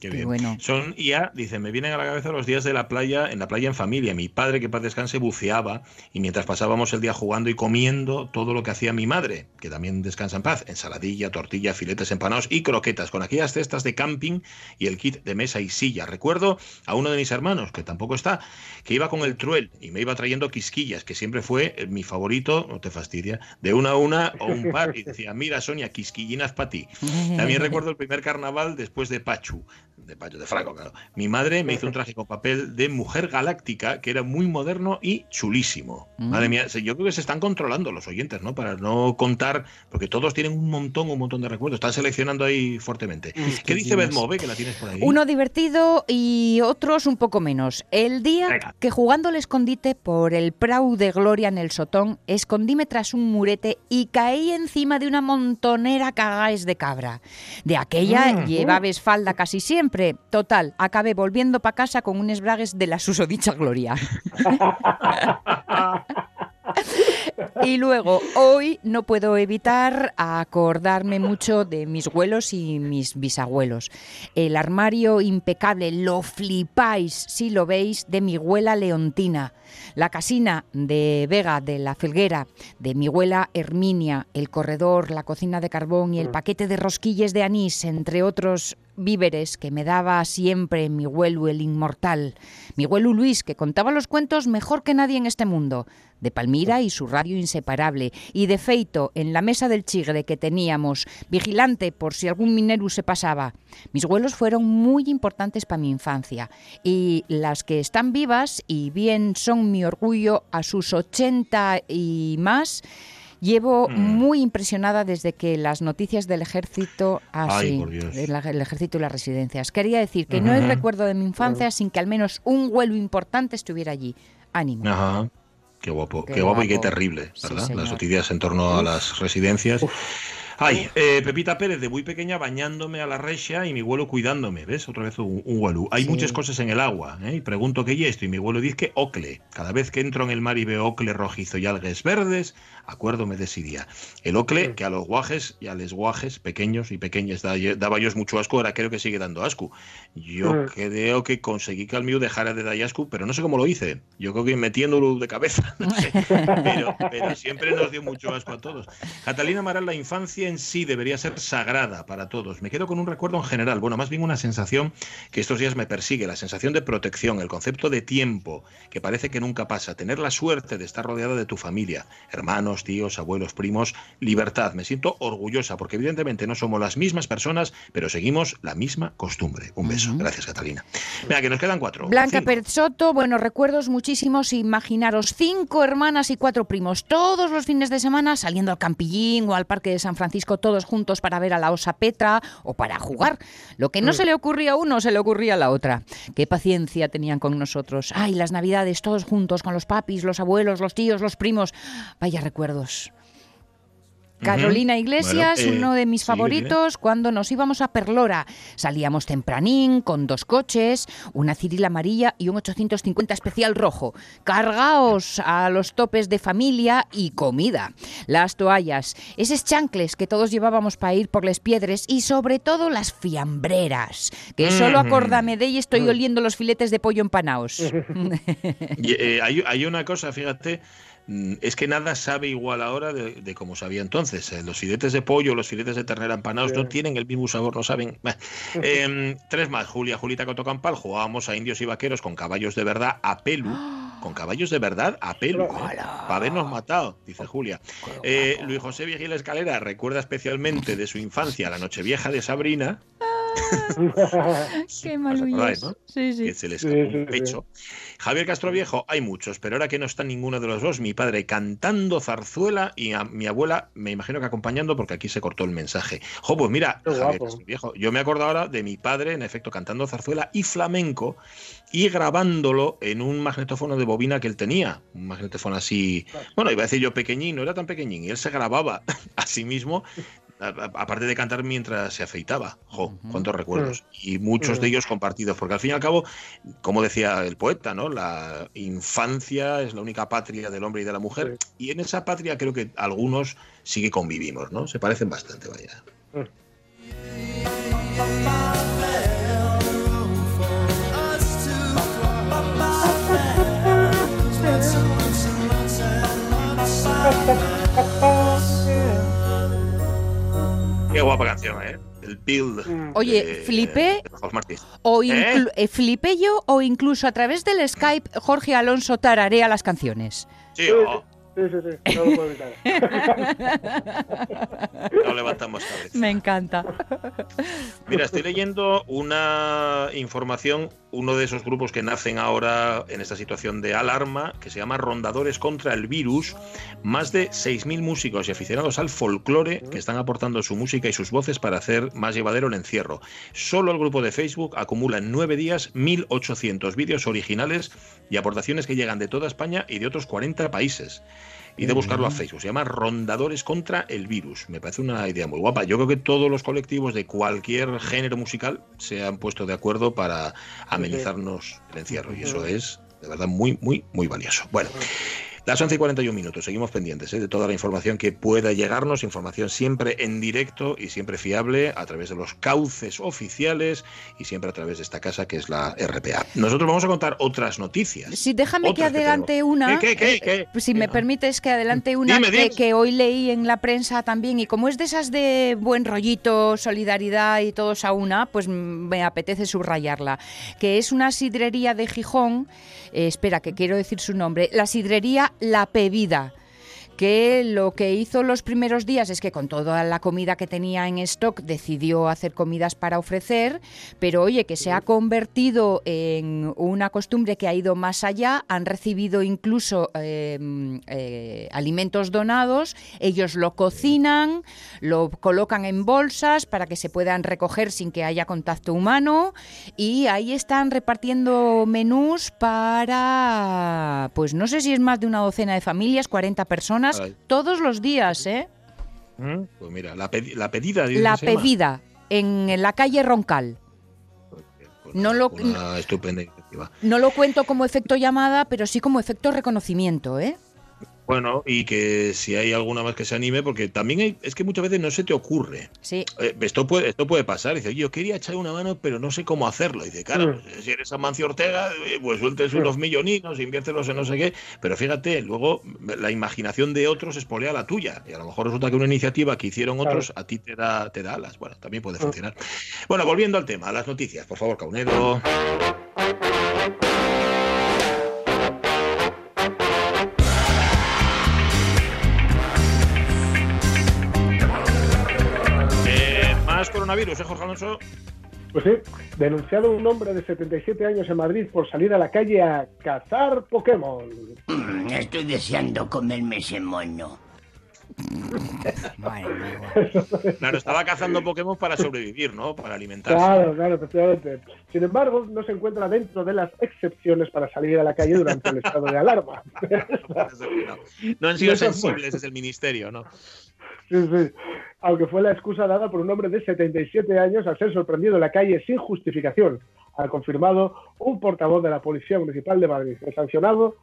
Qué bien. bueno. Son ya, dice, me vienen a la cabeza los días de la playa, en la playa en familia. Mi padre, que paz descanse, buceaba y mientras pasábamos el día jugando y comiendo todo lo que hacía mi madre, que también descansa en paz, ensaladilla, tortilla, filetes empanados y croquetas, con aquellas cestas de camping y el kit de mesa y silla. Recuerdo a uno de mis hermanos, que tampoco está, que iba con el truel y me iba trayendo quisquillas, que siempre fue eh, mi favorito, no te fastidia, de una a una o un par. Y decía, mira Sonia, quisquillinas para ti. <laughs> También recuerdo el primer carnaval después de Pachu, de Pachu de Franco, claro. Mi madre me hizo un traje con papel de mujer galáctica que era muy moderno y chulísimo. Mm. Madre mía, yo creo que se están controlando los oyentes, ¿no? Para no contar, porque todos tienen un montón, un montón de recuerdos. Están seleccionando ahí fuertemente. ¿Qué dice. Bedmove, que la tienes por ahí? Uno divertido y otros un poco menos. El día Venga. que jugando al escondite por el Prau de Gloria en el Sotón, escondíme tras un murete y caí encima de una montonera cagaes de cabra. De aquella Mm. llevabas falda casi siempre. Total, acabé volviendo para casa con unos bragues de la susodicha Gloria. <laughs> Y luego, hoy no puedo evitar acordarme mucho de mis abuelos y mis bisabuelos. El armario impecable, lo flipáis si lo veis, de mi abuela Leontina. La casina de Vega de la Felguera, de mi abuela Herminia, el corredor, la cocina de carbón y el paquete de rosquilles de anís, entre otros víveres que me daba siempre mi abuelo el inmortal. Mi abuelo Luis, que contaba los cuentos mejor que nadie en este mundo. De Palmira y su radio inseparable. Y de feito, en la mesa del chigre que teníamos, vigilante por si algún minero se pasaba. Mis abuelos fueron muy importantes para mi infancia. Y las que están vivas y bien son mi orgullo a sus 80 y más. Llevo Mm. muy impresionada desde que las noticias del ejército, ah, Ay, sí, por Dios. el, ejército y las residencias. Quería decir que no hay Ujú. recuerdo de mi infancia sin que al menos un vuelo importante estuviera allí. Ánimo. Ajá. Qué guapo, qué, Qué guapo y qué guapo. terrible, Sí, ¿verdad? señor. Las noticias en torno a las residencias. Ay, eh, Pepita Pérez, de muy pequeña bañándome a la recha y mi abuelo cuidándome, ¿ves? Otra vez un, un gualú. Hay Sí. muchas cosas en el agua, ¿eh? Y pregunto qué es esto y mi abuelo dice que ocle. Cada vez que entro en el mar y veo ocle rojizo y algas verdes, acuérdome de día. El ocle, que a los guajes y a los guajes pequeños y pequeñas da- daba yo mucho asco, ahora creo que sigue dando asco. Yo Mm. creo que conseguí que al mío dejara de dar asco, pero no sé cómo lo hice. Yo creo que metiéndolo de cabeza, <laughs> no sé. Pero, pero siempre nos dio mucho asco a todos. Catalina Amaral, la infancia en sí debería ser sagrada para todos. Me quedo con un recuerdo en general, bueno, más bien una sensación que estos días me persigue, la sensación de protección, el concepto de tiempo, que parece que nunca pasa, tener la suerte de estar rodeada de tu familia, hermanos, tíos, abuelos, primos, libertad. Me siento orgullosa porque evidentemente no somos las mismas personas, pero seguimos la misma costumbre. Un beso. Ujú. Gracias, Catalina. Venga, que nos quedan cuatro. Blanca Soto, buenos recuerdos muchísimos. Imaginaros cinco hermanas y cuatro primos, todos los fines de semana saliendo al Campillín o al Parque de San Francisco, todos juntos para ver a la osa Petra o para jugar. Lo que no se le ocurría a uno, se le ocurría a la otra. Qué paciencia tenían con nosotros. Ay, las navidades, todos juntos, con los papis, los abuelos, los tíos, los primos. Vaya recuerdos. Carolina Iglesias, Bueno, eh, uno de mis sí, favoritos, cuando nos íbamos a Perlora. Salíamos tempranín, con dos coches, una Cirila amarilla y un 850 especial rojo. Cargaos a los topes de familia y comida. Las toallas, esos chancles que todos llevábamos para ir por las piedras y sobre todo las fiambreras, que solo acordame de y estoy oliendo los filetes de pollo empanaos. <laughs> Y, eh, hay, hay una cosa, fíjate, es que nada sabe igual ahora de, de como sabía entonces. Eh, los filetes de pollo, los filetes de ternera empanados Sí. no tienen el mismo sabor, no saben. <laughs> Em, tres más. Julia, Julita Cotocampal, jugábamos a indios y vaqueros con caballos de verdad a pelu. <gasps> Con caballos de verdad a pelu. ¡Hala! Para habernos matado, dice Julia. Eh, Luis José Vigil Escalera recuerda especialmente de su infancia la Nochevieja de Sabrina. <laughs> <laughs> Qué ¿Os malullos. acordáis, no? Sí, sí. que se le Sí, escapó sí, un sí. pecho. Javier Castro Viejo, hay muchos, pero ahora que no está ninguno de los dos, mi padre cantando zarzuela y a mi abuela, me imagino que acompañando, porque aquí se cortó el mensaje. Jo, pues mira, Qué Javier guapo. Castro Viejo, yo me acuerdo ahora de mi padre, en efecto, cantando zarzuela y flamenco y grabándolo en un magnetófono de bobina que él tenía. Un magnetófono así, bueno, iba a decir yo pequeñín, no era tan pequeñín, y él se grababa <laughs> a sí mismo. Aparte de cantar mientras se afeitaba, jo, cuántos recuerdos. Y muchos de ellos compartidos, porque al fin y al cabo, como decía el poeta, ¿no? La infancia es la única patria del hombre y de la mujer, y en esa patria creo que algunos sí que convivimos, ¿no? Se parecen bastante, vaya. Qué guapa canción, ¿eh? El Build. Mm. Oye, de- flipé de o ¿Eh? inclu- eh, flipé yo o incluso a través del Skype Jorge Alonso tararea las canciones. Sí, oh, Sí, sí, sí, no lo puedo evitar. <laughs> no levantamos cabeza. Me encanta. Mira, estoy leyendo una información, uno de esos grupos que nacen ahora en esta situación de alarma, que se llama Rondadores contra el Virus. Más de 6.000 músicos y aficionados al folclore que están aportando su música y sus voces para hacer más llevadero el encierro. Solo el grupo de Facebook acumula en nueve días 1.800 vídeos originales y aportaciones que llegan de toda España y de otros 40 países. Y de buscarlo a Facebook. Se llama Rondadores contra el Virus. Me parece una idea muy guapa. Yo creo que todos los colectivos de cualquier género musical se han puesto de acuerdo para amenizarnos el encierro. Y eso es, de verdad, muy, muy, muy valioso. Bueno. Las 11 y 41 minutos, seguimos pendientes ¿eh? de toda la información que pueda llegarnos, información siempre en directo y siempre fiable a través de los cauces oficiales y siempre a través de esta casa que es la RPA. Nosotros vamos a contar otras noticias. Sí, déjame que adelante una. ¿Qué, qué, qué, eh, pues si me permites que adelante una Dime, que, dime. que hoy leí en la prensa también. Y como es de esas de buen rollito, solidaridad y todos a una, pues me apetece subrayarla. Que es una sidrería de Gijón. eh, espera, que quiero decir su nombre. La sidrería La Pevida que lo que hizo los primeros días es que con toda la comida que tenía en stock decidió hacer comidas para ofrecer, pero oye, que se ha convertido en una costumbre que ha ido más allá, han recibido incluso eh, eh, alimentos donados, ellos lo cocinan, lo colocan en bolsas para que se puedan recoger sin que haya contacto humano. Y ahí están repartiendo menús para, pues no sé si es más de una docena de familias, 40 personas, Ay. todos los días, ¿eh? ¿Mm? Pues mira, la, pedi- la pedida. La pedida en la calle Roncal. Pues No nada, lo- Una estupenda iniciativa. No lo cuento como efecto llamada, pero sí como efecto reconocimiento, ¿eh? Bueno, y que si hay alguna más que se anime, porque también hay, es que muchas veces no se te ocurre. Sí. Eh, esto puede, esto puede pasar. Dice, yo quería echar una mano, pero no sé cómo hacerlo. Dice, claro, Mm. pues, si eres Amancio Ortega, eh, pues sueltes unos milloninos, inviértelos en no sé qué. Pero fíjate, luego la imaginación de otros espolea la tuya. Y a lo mejor resulta que una iniciativa que hicieron otros a ti te da, te da alas. Bueno, también puede funcionar. Bueno, volviendo al tema, a las noticias, por favor, Caunedo. Coronavirus, ¿eh, Jorge Alonso? Pues sí, denunciado un hombre de 77 años en Madrid por salir a la calle a cazar Pokémon. Mm, Estoy deseando comerme ese mono. Claro, estaba cazando Pokémon para sobrevivir, ¿no? Para alimentarse. Claro, claro, efectivamente. Sin embargo, no se encuentra dentro de las excepciones para salir a la calle durante el estado de alarma. <laughs> No, no han sido sensibles desde el ministerio, ¿no? Sí, sí. Aunque fue la excusa dada por un hombre de 77 años al ser sorprendido en la calle sin justificación, ha confirmado un portavoz de la Policía Municipal de Madrid. El sancionado,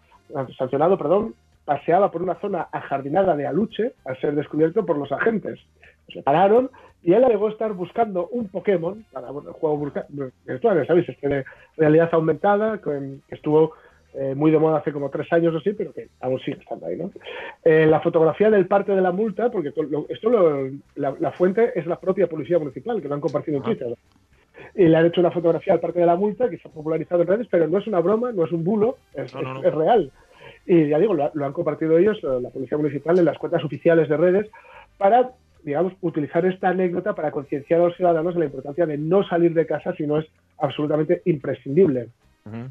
sancionado perdón, paseaba por una zona ajardinada de Aluche al ser descubierto por los agentes. Se pararon y él alegó estar buscando un Pokémon para el juego virtual, ¿sabéis? Este de realidad aumentada que que estuvo eh, muy de moda hace como tres años o así, pero que aún sigue estando ahí, ¿no? Eh, la fotografía del parte de la multa, porque lo- esto lo- la, la fuente es la propia policía municipal, que lo han compartido en Twitter. Y le han hecho una fotografía al parte de la multa que se ha popularizado en redes, pero no es una broma, no es un bulo, es, No, no, no. es- es real. Y ya digo, lo, lo han compartido ellos, eh, la policía municipal, en las cuentas oficiales de redes, para digamos, utilizar esta anécdota para concienciar a los ciudadanos de la importancia de no salir de casa si no es absolutamente imprescindible.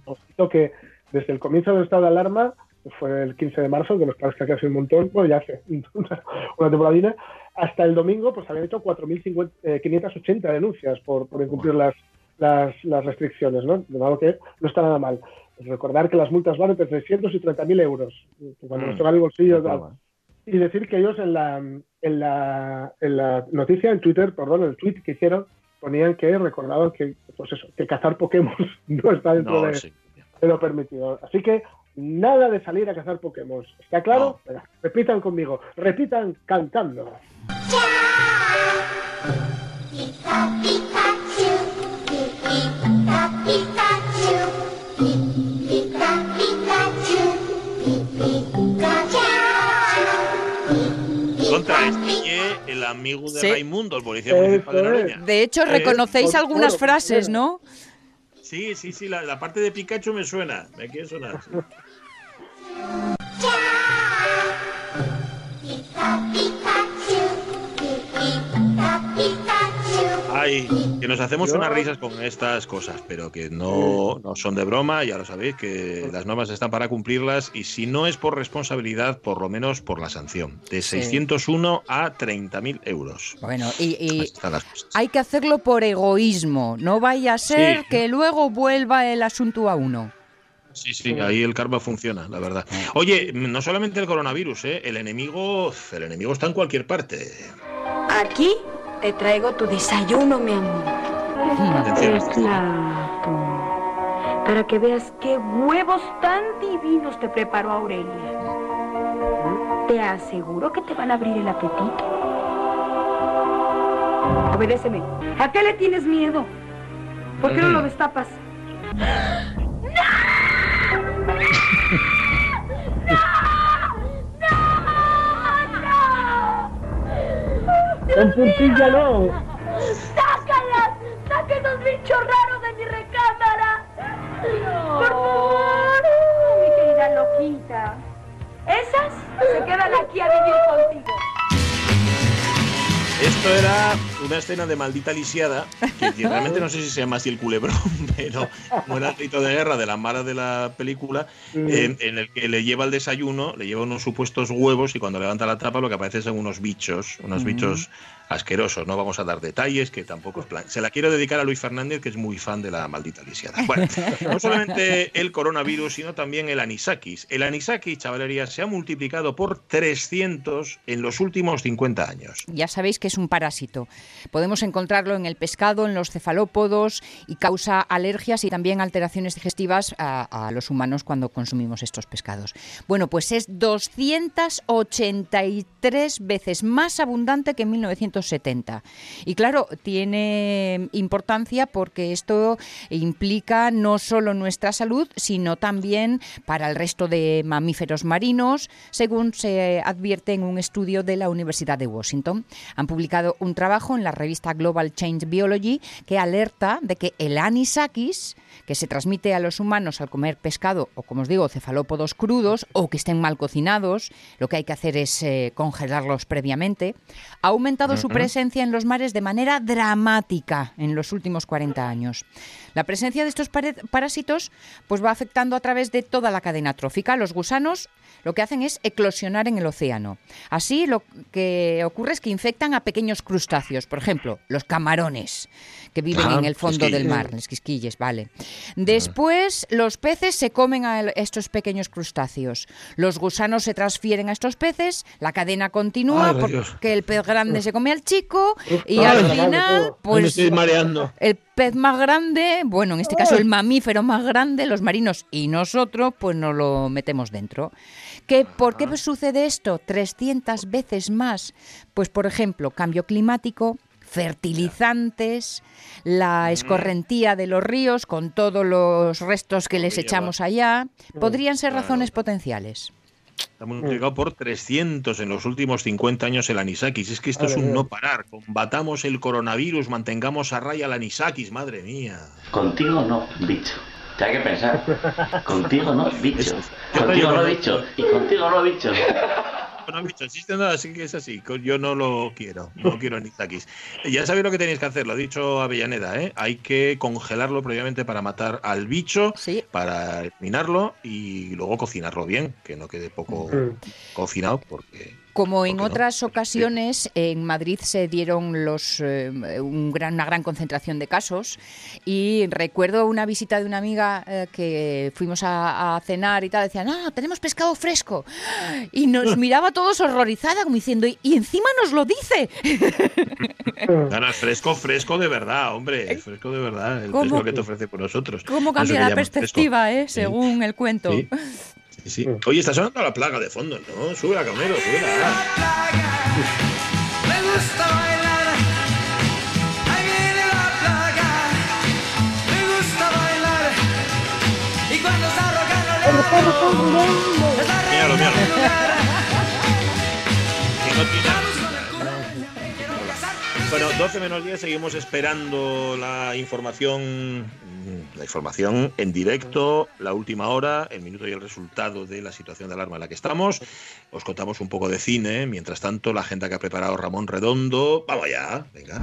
Os cito que desde el comienzo del estado de alarma, que fue el 15 de marzo, que nos parece que hace un montón, bueno, ya hace <laughs> una, temporadina, hasta el domingo pues habían hecho 4.580 denuncias por, por incumplir las, las, las restricciones, ¿no? De modo que no está nada mal. Recordar que las multas van entre 300 y 30.000 euros. Cuando Mm. nos toca el bolsillo. Y decir que ellos en la, en la, en la noticia, en Twitter, perdón, en el tweet que hicieron, ponían que recordaban que, pues eso, que cazar Pokémon <laughs> no está dentro No, de, sí. Lo permitido. Así que nada de salir a cazar Pokémon. ¿Está claro? Venga, repitan conmigo, repitan cantando. Contra el amigo de Sí. Raimundo, el policía municipal de. Noroña. De hecho, Eh, reconocéis con- algunas frases, bueno. ¿no? Sí, sí, sí, la, la parte de Pikachu me suena. Me quiere sonar. <laughs> Ay, que nos hacemos Yo- unas risas con estas cosas, pero que no, no son de broma, ya lo sabéis, que las normas están para cumplirlas y si no es por responsabilidad, por lo menos por la sanción, de 601 a 30.000 euros. Bueno, y, hay que hacerlo por egoísmo. No vaya a ser Sí. que luego vuelva el asunto a uno. Sí, sí, ahí el karma funciona, la verdad. Oye, no solamente el coronavirus, ¿eh? el enemigo, el enemigo está en cualquier parte. Aquí te traigo tu desayuno, mi amor. Atención, plato. Para que veas qué huevos tan divinos te preparó Aurelia. Te aseguro que te van a abrir el apetito. Obedéceme. ¿A qué le tienes miedo? ¿Por qué no lo destapas? <laughs> ¡Con puntilla no! ¡Sácalas! ¡Saca esos bichos raros de mi recámara! ¡Por favor! Mi querida loquita. Esas se quedan aquí a vivir contigo. Esto era una escena de maldita lisiada, que realmente no sé si se llama así el culebrón, <laughs> pero como era el grito de guerra de la mara de la película, en, en el que le lleva el desayuno, le lleva unos supuestos huevos y cuando levanta la tapa lo que aparece son unos bichos, unos bichos asquerosos. No vamos a dar detalles, que tampoco es plan. Se la quiero dedicar a Luis Fernández, que es muy fan de la maldita lisiada. Bueno, <laughs> no solamente el coronavirus, sino también el anisakis. El anisakis, chavalería, se ha multiplicado por 300 en los últimos 50 años. Ya sabéis que es un parásito. Podemos encontrarlo en el pescado, en los cefalópodos y causa alergias y también alteraciones digestivas a, los humanos cuando consumimos estos pescados. Bueno, pues es 283 veces más abundante que en 1970. Y claro, tiene importancia porque esto implica no solo nuestra salud, sino también para el resto de mamíferos marinos, según se advierte en un estudio de la Universidad de Washington. Han publicado un trabajo en la revista Global Change Biology que alerta de que el anisakis, que se transmite a los humanos al comer pescado o, como os digo, cefalópodos crudos o que estén mal cocinados, lo que hay que hacer es eh, congelarlos previamente, ha aumentado su presencia en los mares de manera dramática en los últimos 40 años. La presencia de estos parásitos pues va afectando a través de toda la cadena trófica. Los gusanos lo que hacen es eclosionar en el océano. Así lo que ocurre es que infectan a pequeños crustáceos, por ejemplo, los camarones que viven Ah, en el fondo del mar, los quisquilles, vale. Después los peces se comen a estos pequeños crustáceos. Los gusanos se transfieren a estos peces, la cadena continúa Ay, Dios. porque el pez grande se come al chico y Ay, al final. Pues, me estoy mareando. el pez más grande, bueno, en este caso el mamífero más grande, los marinos y nosotros, pues nos lo metemos dentro. ¿Qué, ¿Por qué sucede esto? 300 veces más. Pues, por ejemplo, cambio climático, fertilizantes, la escorrentía de los ríos con todos los restos que les echamos allá, podrían ser razones potenciales. Está multiplicado por 300 en los últimos 50 años el anisakis. Es que esto es un no parar. Combatamos el coronavirus, mantengamos a raya el anisakis, madre mía. Contigo no, bicho. Te hay que pensar. <laughs> Contigo no, bicho. Contigo no, bicho. Y contigo no, bicho. no han dicho, existe nada, así que es así. Yo no lo quiero, no quiero anisakis. Ya sabéis lo que tenéis que hacer, lo ha dicho Avellaneda, ¿eh? Hay que congelarlo previamente para matar al bicho, para eliminarlo y luego cocinarlo bien, que no quede poco cocinado, porque como en otras ocasiones, en Madrid se dieron los, eh, un gran, una gran concentración de casos y recuerdo una visita de una amiga eh, que fuimos a, cenar y tal, decía, no, tenemos pescado fresco. Y nos <laughs> miraba todos horrorizada, como diciendo, y, encima nos lo dice. <laughs> Es fresco, fresco de verdad, hombre, es fresco de verdad, el pescado que te ofrece por nosotros. ¿Cómo cambia la perspectiva, eh, según el cuento? Sí. Oye, está sonando la plaga de fondo, ¿no? Sube a Camero, sube Me gusta bailar. Ahí viene la plaga. Me gusta bailar. Y cuando está rocando Míralo, míralo. Bueno, 12 menos 10, seguimos esperando la información la información en directo, la última hora, el minuto y el resultado de la situación de alarma en la que estamos. Os contamos un poco de cine. Mientras tanto, la agenda que ha preparado Ramón Redondo. Vamos allá, venga.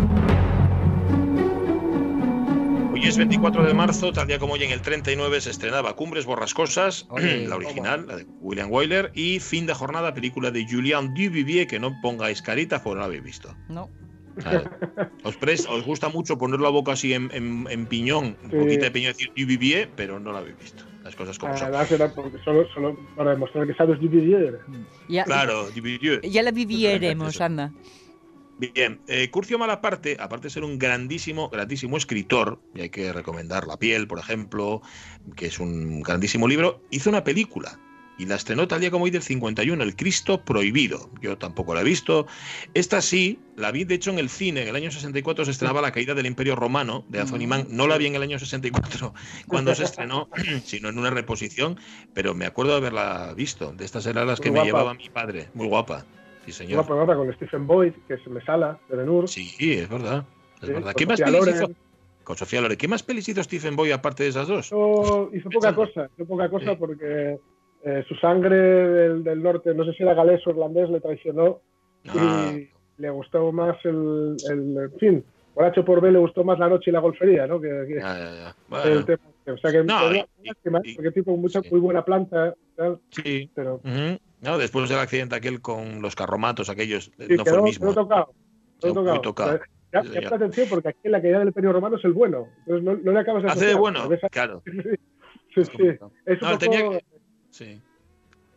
Hoy es 24 de marzo, tal día como hoy en el 39 se estrenaba Cumbres Borrascosas, la original, la de William Wyler, y fin de jornada, película de Julien Duvivier, que no pongáis carita porque no la habéis visto. No. <laughs> Os, os gusta mucho poner la boca así en, en, piñón, un poquito de piñón, decir Duvivier, pero no la habéis visto. Las cosas como son. solo, solo, para demostrar que sabes Duvivier. Ya, claro, Duvivier. Ya la viviremos, anda. Bien, eh, Curcio Malaparte, aparte de ser un grandísimo, grandísimo escritor, y hay que recomendar La piel, por ejemplo, que es un grandísimo libro, hizo una película y la estrenó tal día como hoy del 51, El Cristo Prohibido. Yo tampoco la he visto. Esta sí, la vi de hecho en el cine. En el año 64 se estrenaba La caída del Imperio Romano de Anthony Mann. No la vi en el año 64 <laughs> cuando se estrenó, <clears throat> sino en una reposición, pero me acuerdo de haberla visto. De estas eran las que me llevaba mi padre. Muy guapa. Sí, señor. Muy guapa con Stephen Boyd, que es Mesala, de Ben Sí, es verdad. Es verdad. ¿Qué más pelis hizo? Con Sofía Loren. ¿Qué más pelis hizo Stephen Boyd aparte de esas dos? Hizo, poca cosa. Hizo poca cosa porque eh, su sangre del, norte, no sé si era galés o irlandés, le traicionó ah. y le gustó más el, en fin, por H por B le gustó más la noche y la golfería, ¿no? Que, el tema, o sea que no, porque tipo mucha muy buena planta, sí, pero no, después del accidente aquel con los carromatos aquellos, no fue el mismo. Todo tocado, todo tocado. Ya, ya, atención porque aquí la caída del Imperio Romano es el bueno, entonces no, no le acabas de Hace de bueno, claro. <laughs> sí, sí. Es un poco, Sí.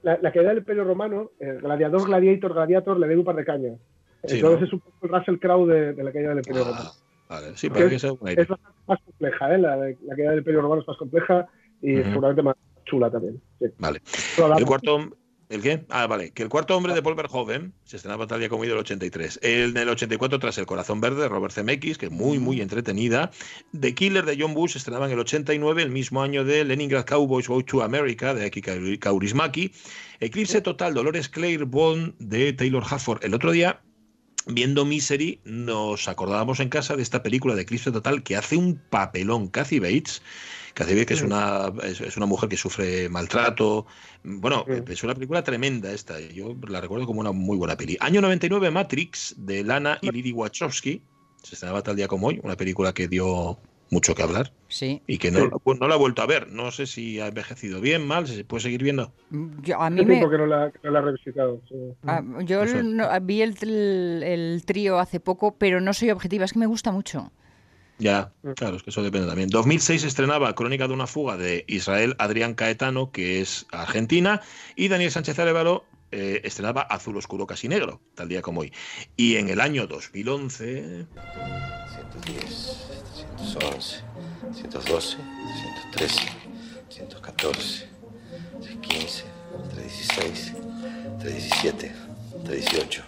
La, la caída del Imperio Romano, el gladiador, gladiator, gladiator, le dé un par de cañas. Entonces es un poco el Russell Crowe de, la caída del Imperio ah, Romano. Vale, sí, pero es, que es más compleja, ¿eh? la, la, caída del Imperio Romano es más compleja y seguramente más chula también. Vale. El cuarto, ¿El qué? Ah, vale. Que el cuarto hombre de Paul Verhoeven se estrenaba tal día como el 83. El del 84 tras El corazón verde de Robert Zemeckis, que es muy, muy entretenida. The Killer de John Bush se estrenaba en el 89, el mismo año de Leningrad Cowboys Go to America de Aki Kaurismaki. Eclipse total, Dolores Claiborne de Taylor Hafford. El otro día viendo Misery, nos acordábamos en casa de esta película de Eclipse Total que hace un papelón. Kathy Bates, Kathy Bates, que es una, es, una mujer que sufre maltrato. Bueno, es una película tremenda esta. Yo la recuerdo como una muy buena peli. Año 99, Matrix, de Lana y Lily Wachowski. Se estrenaba tal día como hoy, una película que dio mucho que hablar. Sí. Y que no, no la he vuelto a ver. No sé si ha envejecido bien, mal, si se puede seguir viendo. Yo, a mí me... que no la, no la he revisitado. Ah, yo vi el, el, trío hace poco, pero no soy objetiva, es que me gusta mucho. Ya, claro, es que eso depende también. 2006 estrenaba Crónica de una fuga de Israel Adrián Caetano, que es argentina, y Daniel Sánchez Arevalo eh, estrenaba Azul Oscuro Casi Negro, tal día como hoy. Y en el año 2011... 110. 111, 112, 113, 114, 315, 316, 317, 318,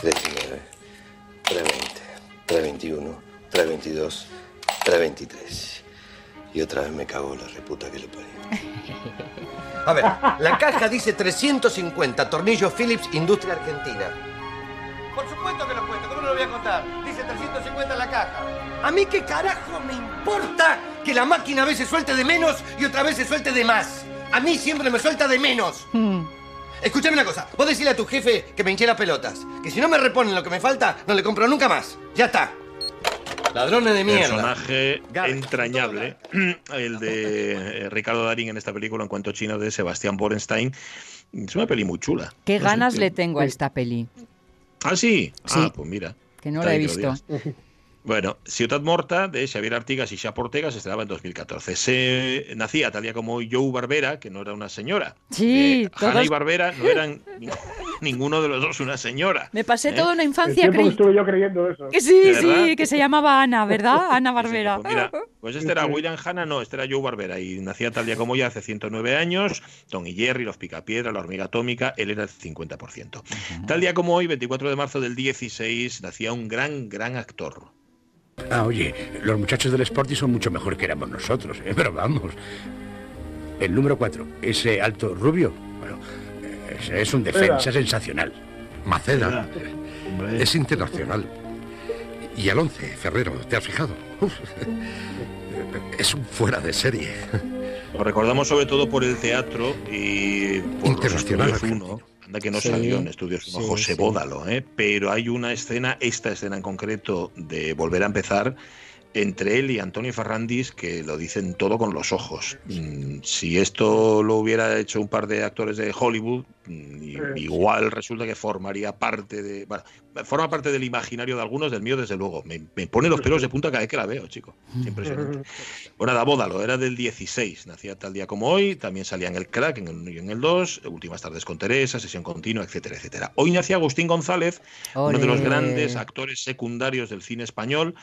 319, 320, 321, 322, 323. Y otra vez me cago la reputa que le parió. A ver, la caja dice 350 tornillos Philips Industria Argentina. Por supuesto que lo cuento, ¿cómo no lo voy a contar? Dice 350 en la caja. ¿A mí qué carajo me importa que la máquina a veces suelte de menos y otra vez se suelte de más? A mí siempre me suelta de menos. Hmm. Escúchame una cosa. Vos decirle a tu jefe que me hinché las pelotas. Que si no me reponen lo que me falta, no le compro nunca más. Ya está. Ladrones de mierda. Personaje entrañable, <clears throat> el de Ricardo Darín en esta película, En cuanto chino, de Sebastián Borenstein. Es una peli muy chula. Qué No ganas le tengo a esta peli, Ah, sí. Sí. Ah, pues mira. que no la he visto. <laughs> Bueno, Ciudad Morta de Xavier Artigas y Chapo Ortega se estrenaba en 2014. Se nacía tal día como Joe Barbera, que no era una señora. Sí, Eh, y Barbera no eran ni- <laughs> ninguno de los dos una señora. Me pasé ¿eh? toda una El infancia creyendo... estuve yo creyendo eso. Que sí, sí, que se llamaba Ana, ¿verdad? <laughs> Ana Barbera. Pues mira, pues este era William Hanna, no, este era Joe Barbera y nacía tal día como ya hace 109 años. Tom y Jerry, Los Picapiedra, La Hormiga Atómica, él era el 50%. Tal día como hoy, 24 de marzo del 16, nacía un gran, gran actor. Ah, oye, los muchachos del Sporting son mucho mejor que éramos nosotros, ¿eh? pero vamos. El número 4, ese alto rubio, bueno, ese es un defensa Era. sensacional. Maceda. Es internacional. Y el 11, Ferrero, ¿te has fijado? Uf. Es un fuera de serie. Lo recordamos sobre todo por el teatro y por los Internacional Estudios 1. Anda que no Sí, salió en Estudios 1 sí, José sí. Bódalo, ¿eh? pero hay una escena, esta escena en concreto, de Volver a empezar, entre él y Antonio Ferrandis, que lo dicen todo con los ojos. Mm, Si esto lo hubiera hecho un par de actores de Hollywood, mm, igual resulta que formaría parte de. Bueno, forma parte del imaginario de algunos, del mío, desde luego. Me, me pone los pelos de punta cada vez que la veo, chico. Es impresionante. <laughs> Bueno, nada, Bódalo, era del 16, nacía tal día como hoy, también salía en el crack, en el 1 y en el 2, Últimas tardes con Teresa, Sesión continua, etcétera, etcétera. Hoy nacía Agustín González, uno de los grandes actores secundarios del cine español,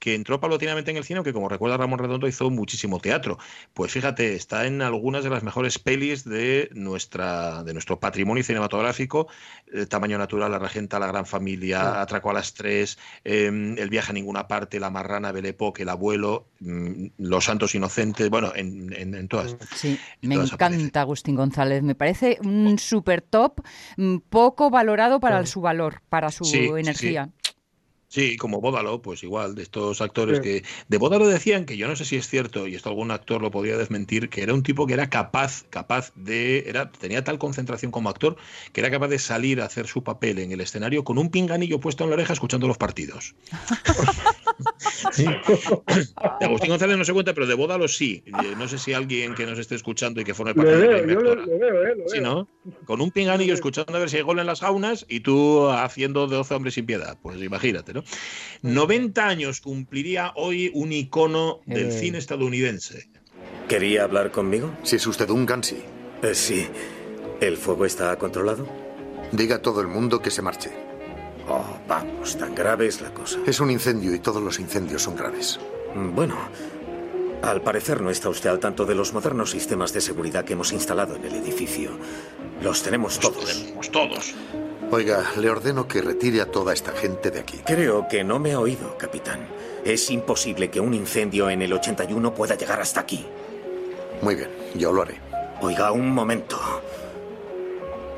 que entró paulatinamente en el cine, aunque como recuerda Ramón Redondo hizo muchísimo teatro. Pues fíjate, está en algunas de las mejores pelis de nuestra de nuestro patrimonio cinematográfico, El tamaño natural, La regenta, La gran familia, Atraco a las tres, eh, El viaje a ninguna parte, La marrana, Belepoc, El abuelo, mm, Los santos inocentes, bueno, en, en- en todas. Sí, En me todas encanta Agustín González. Me parece un super top, mm, poco valorado para su valor, para su Sí, sí, sí. Sí, como Bódalo, pues igual, de estos actores Sí. que... De Bódalo decían, que yo no sé si es cierto, y esto algún actor lo podría desmentir, que era un tipo que era capaz, capaz de... Era, tenía tal concentración como actor, que era capaz de salir a hacer su papel en el escenario con un pinganillo puesto en la oreja escuchando los partidos. <laughs> Sí. De <laughs> Agustín González no se cuenta, pero de Bódalo sí. Eh, No sé si alguien que nos esté escuchando y que forme parte de la yo lo, veo, ¿eh? Lo Sí, veo. ¿no? Con un pinganillo escuchando a ver si hay gol en las jaunas y tú haciendo 12 hombres sin piedad. Pues imagínate, ¿no? 90 años cumpliría hoy un icono del Eh. cine estadounidense. ¿Quería hablar conmigo? Si es usted un Gansi, Eh, sí. ¿El fuego está controlado? diga a todo el mundo que se marche. Oh, vamos, tan grave es la cosa. Es un incendio y todos los incendios son graves. Mm, Bueno, al parecer no está usted al tanto de los modernos sistemas de seguridad que hemos instalado en el edificio. Los tenemos todos. Tenemos todos. Oiga, le ordeno que retire a toda esta gente de aquí. Creo que no me ha oído, capitán. Es imposible que un incendio en el 81 pueda llegar hasta aquí. Muy bien, yo lo haré. Oiga, un momento.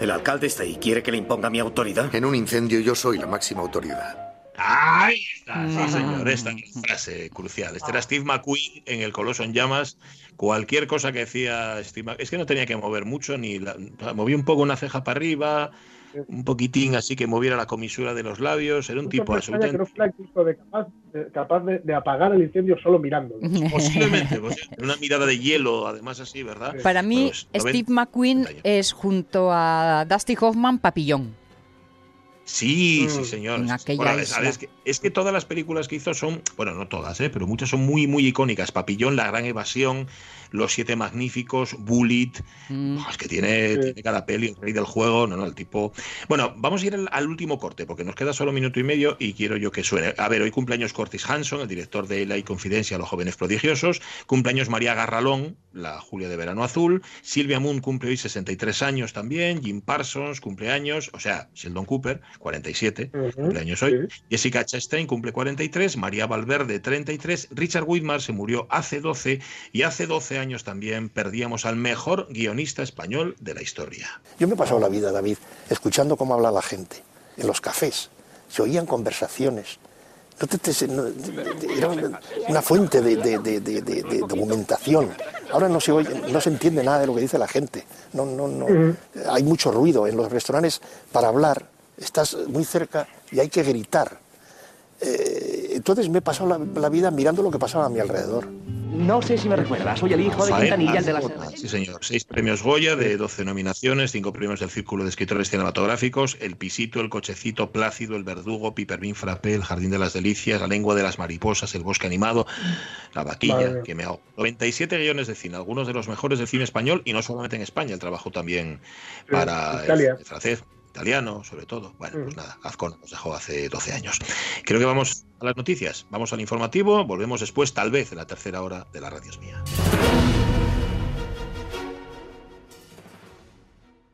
¿El alcalde está ahí? ¿Quiere que le imponga mi autoridad? En un incendio yo soy la máxima autoridad. ¡Ahí está! Sí, señor, esta es la frase crucial. Este era Steve McQueen en El Coloso en Llamas. Cualquier cosa que decía Steve McQueen, es que no tenía que mover mucho, ni la- movía un poco una ceja para arriba, un poquitín así que moviera la comisura de los labios. Era un tipo que absolutamente. no fuera incluso de capaz, de, capaz de, de apagar el incendio solo mirando. <laughs> Posiblemente, una mirada de hielo, además así, ¿verdad? Para mí, Pues. Steve McQueen es junto a Dusty Hoffman papillón. Sí, sí, Mm, señor. en aquella Bueno, isla. ¿sabes? Que- es que todas las películas que hizo son, bueno, no todas, ¿eh? pero muchas son muy, muy icónicas. Papillón, La Gran Evasión, Los Siete Magníficos, Bullet. Mm. Oh, es que tiene, tiene cada peli, el rey del juego, no, no, el tipo. Bueno, vamos a ir al, al último corte, porque nos queda solo un minuto y medio y quiero yo que suene. A ver, hoy cumpleaños Curtis Hanson, el director de La y Confidencia, Los Jóvenes Prodigiosos. Cumpleaños María Garralón, la Julia de Verano Azul. Silvia Moon cumple hoy 63 años también. Jim Parsons, cumpleaños. O sea, Sheldon Cooper, 47, cumpleaños hoy. Jessica Chastain cumple 43. María Valverde, 33. Richard Widmar se murió hace 12. Y hace 12 años también perdíamos al mejor guionista español de la historia. Yo me he pasado la vida, David, escuchando cómo habla la gente en los cafés. Se oían conversaciones. No te- te- no- era una, una fuente de, de- de- de- de- de documentación Ahora no se oye, no se entiende nada de lo que dice la gente. No, no, no. Hay mucho ruido en los restaurantes para hablar. Estás muy cerca y hay que gritar. Eh, entonces me he pasado la, la vida mirando lo que pasaba a mi alrededor. No sé si me recuerdas, soy el hijo de Quintanilla, el de las... Sí, señor. Seis premios Goya de 12 nominaciones, cinco premios del Círculo de Escritores Cinematográficos, El Pisito, El Cochecito, Plácido, El Verdugo, Pipervin Frappé, El Jardín de las Delicias, La Lengua de las Mariposas, El Bosque Animado, La Vaquilla, que me hago. 97 guiones de cine, algunos de los mejores del cine español y no solamente en España, el trabajo también para el- Italia. el francés, italiano, sobre todo. Bueno, pues nada, Azcón nos dejó hace 12 años. Creo que vamos a las noticias, vamos al informativo, volvemos después, tal vez, en la tercera hora de la radio mía.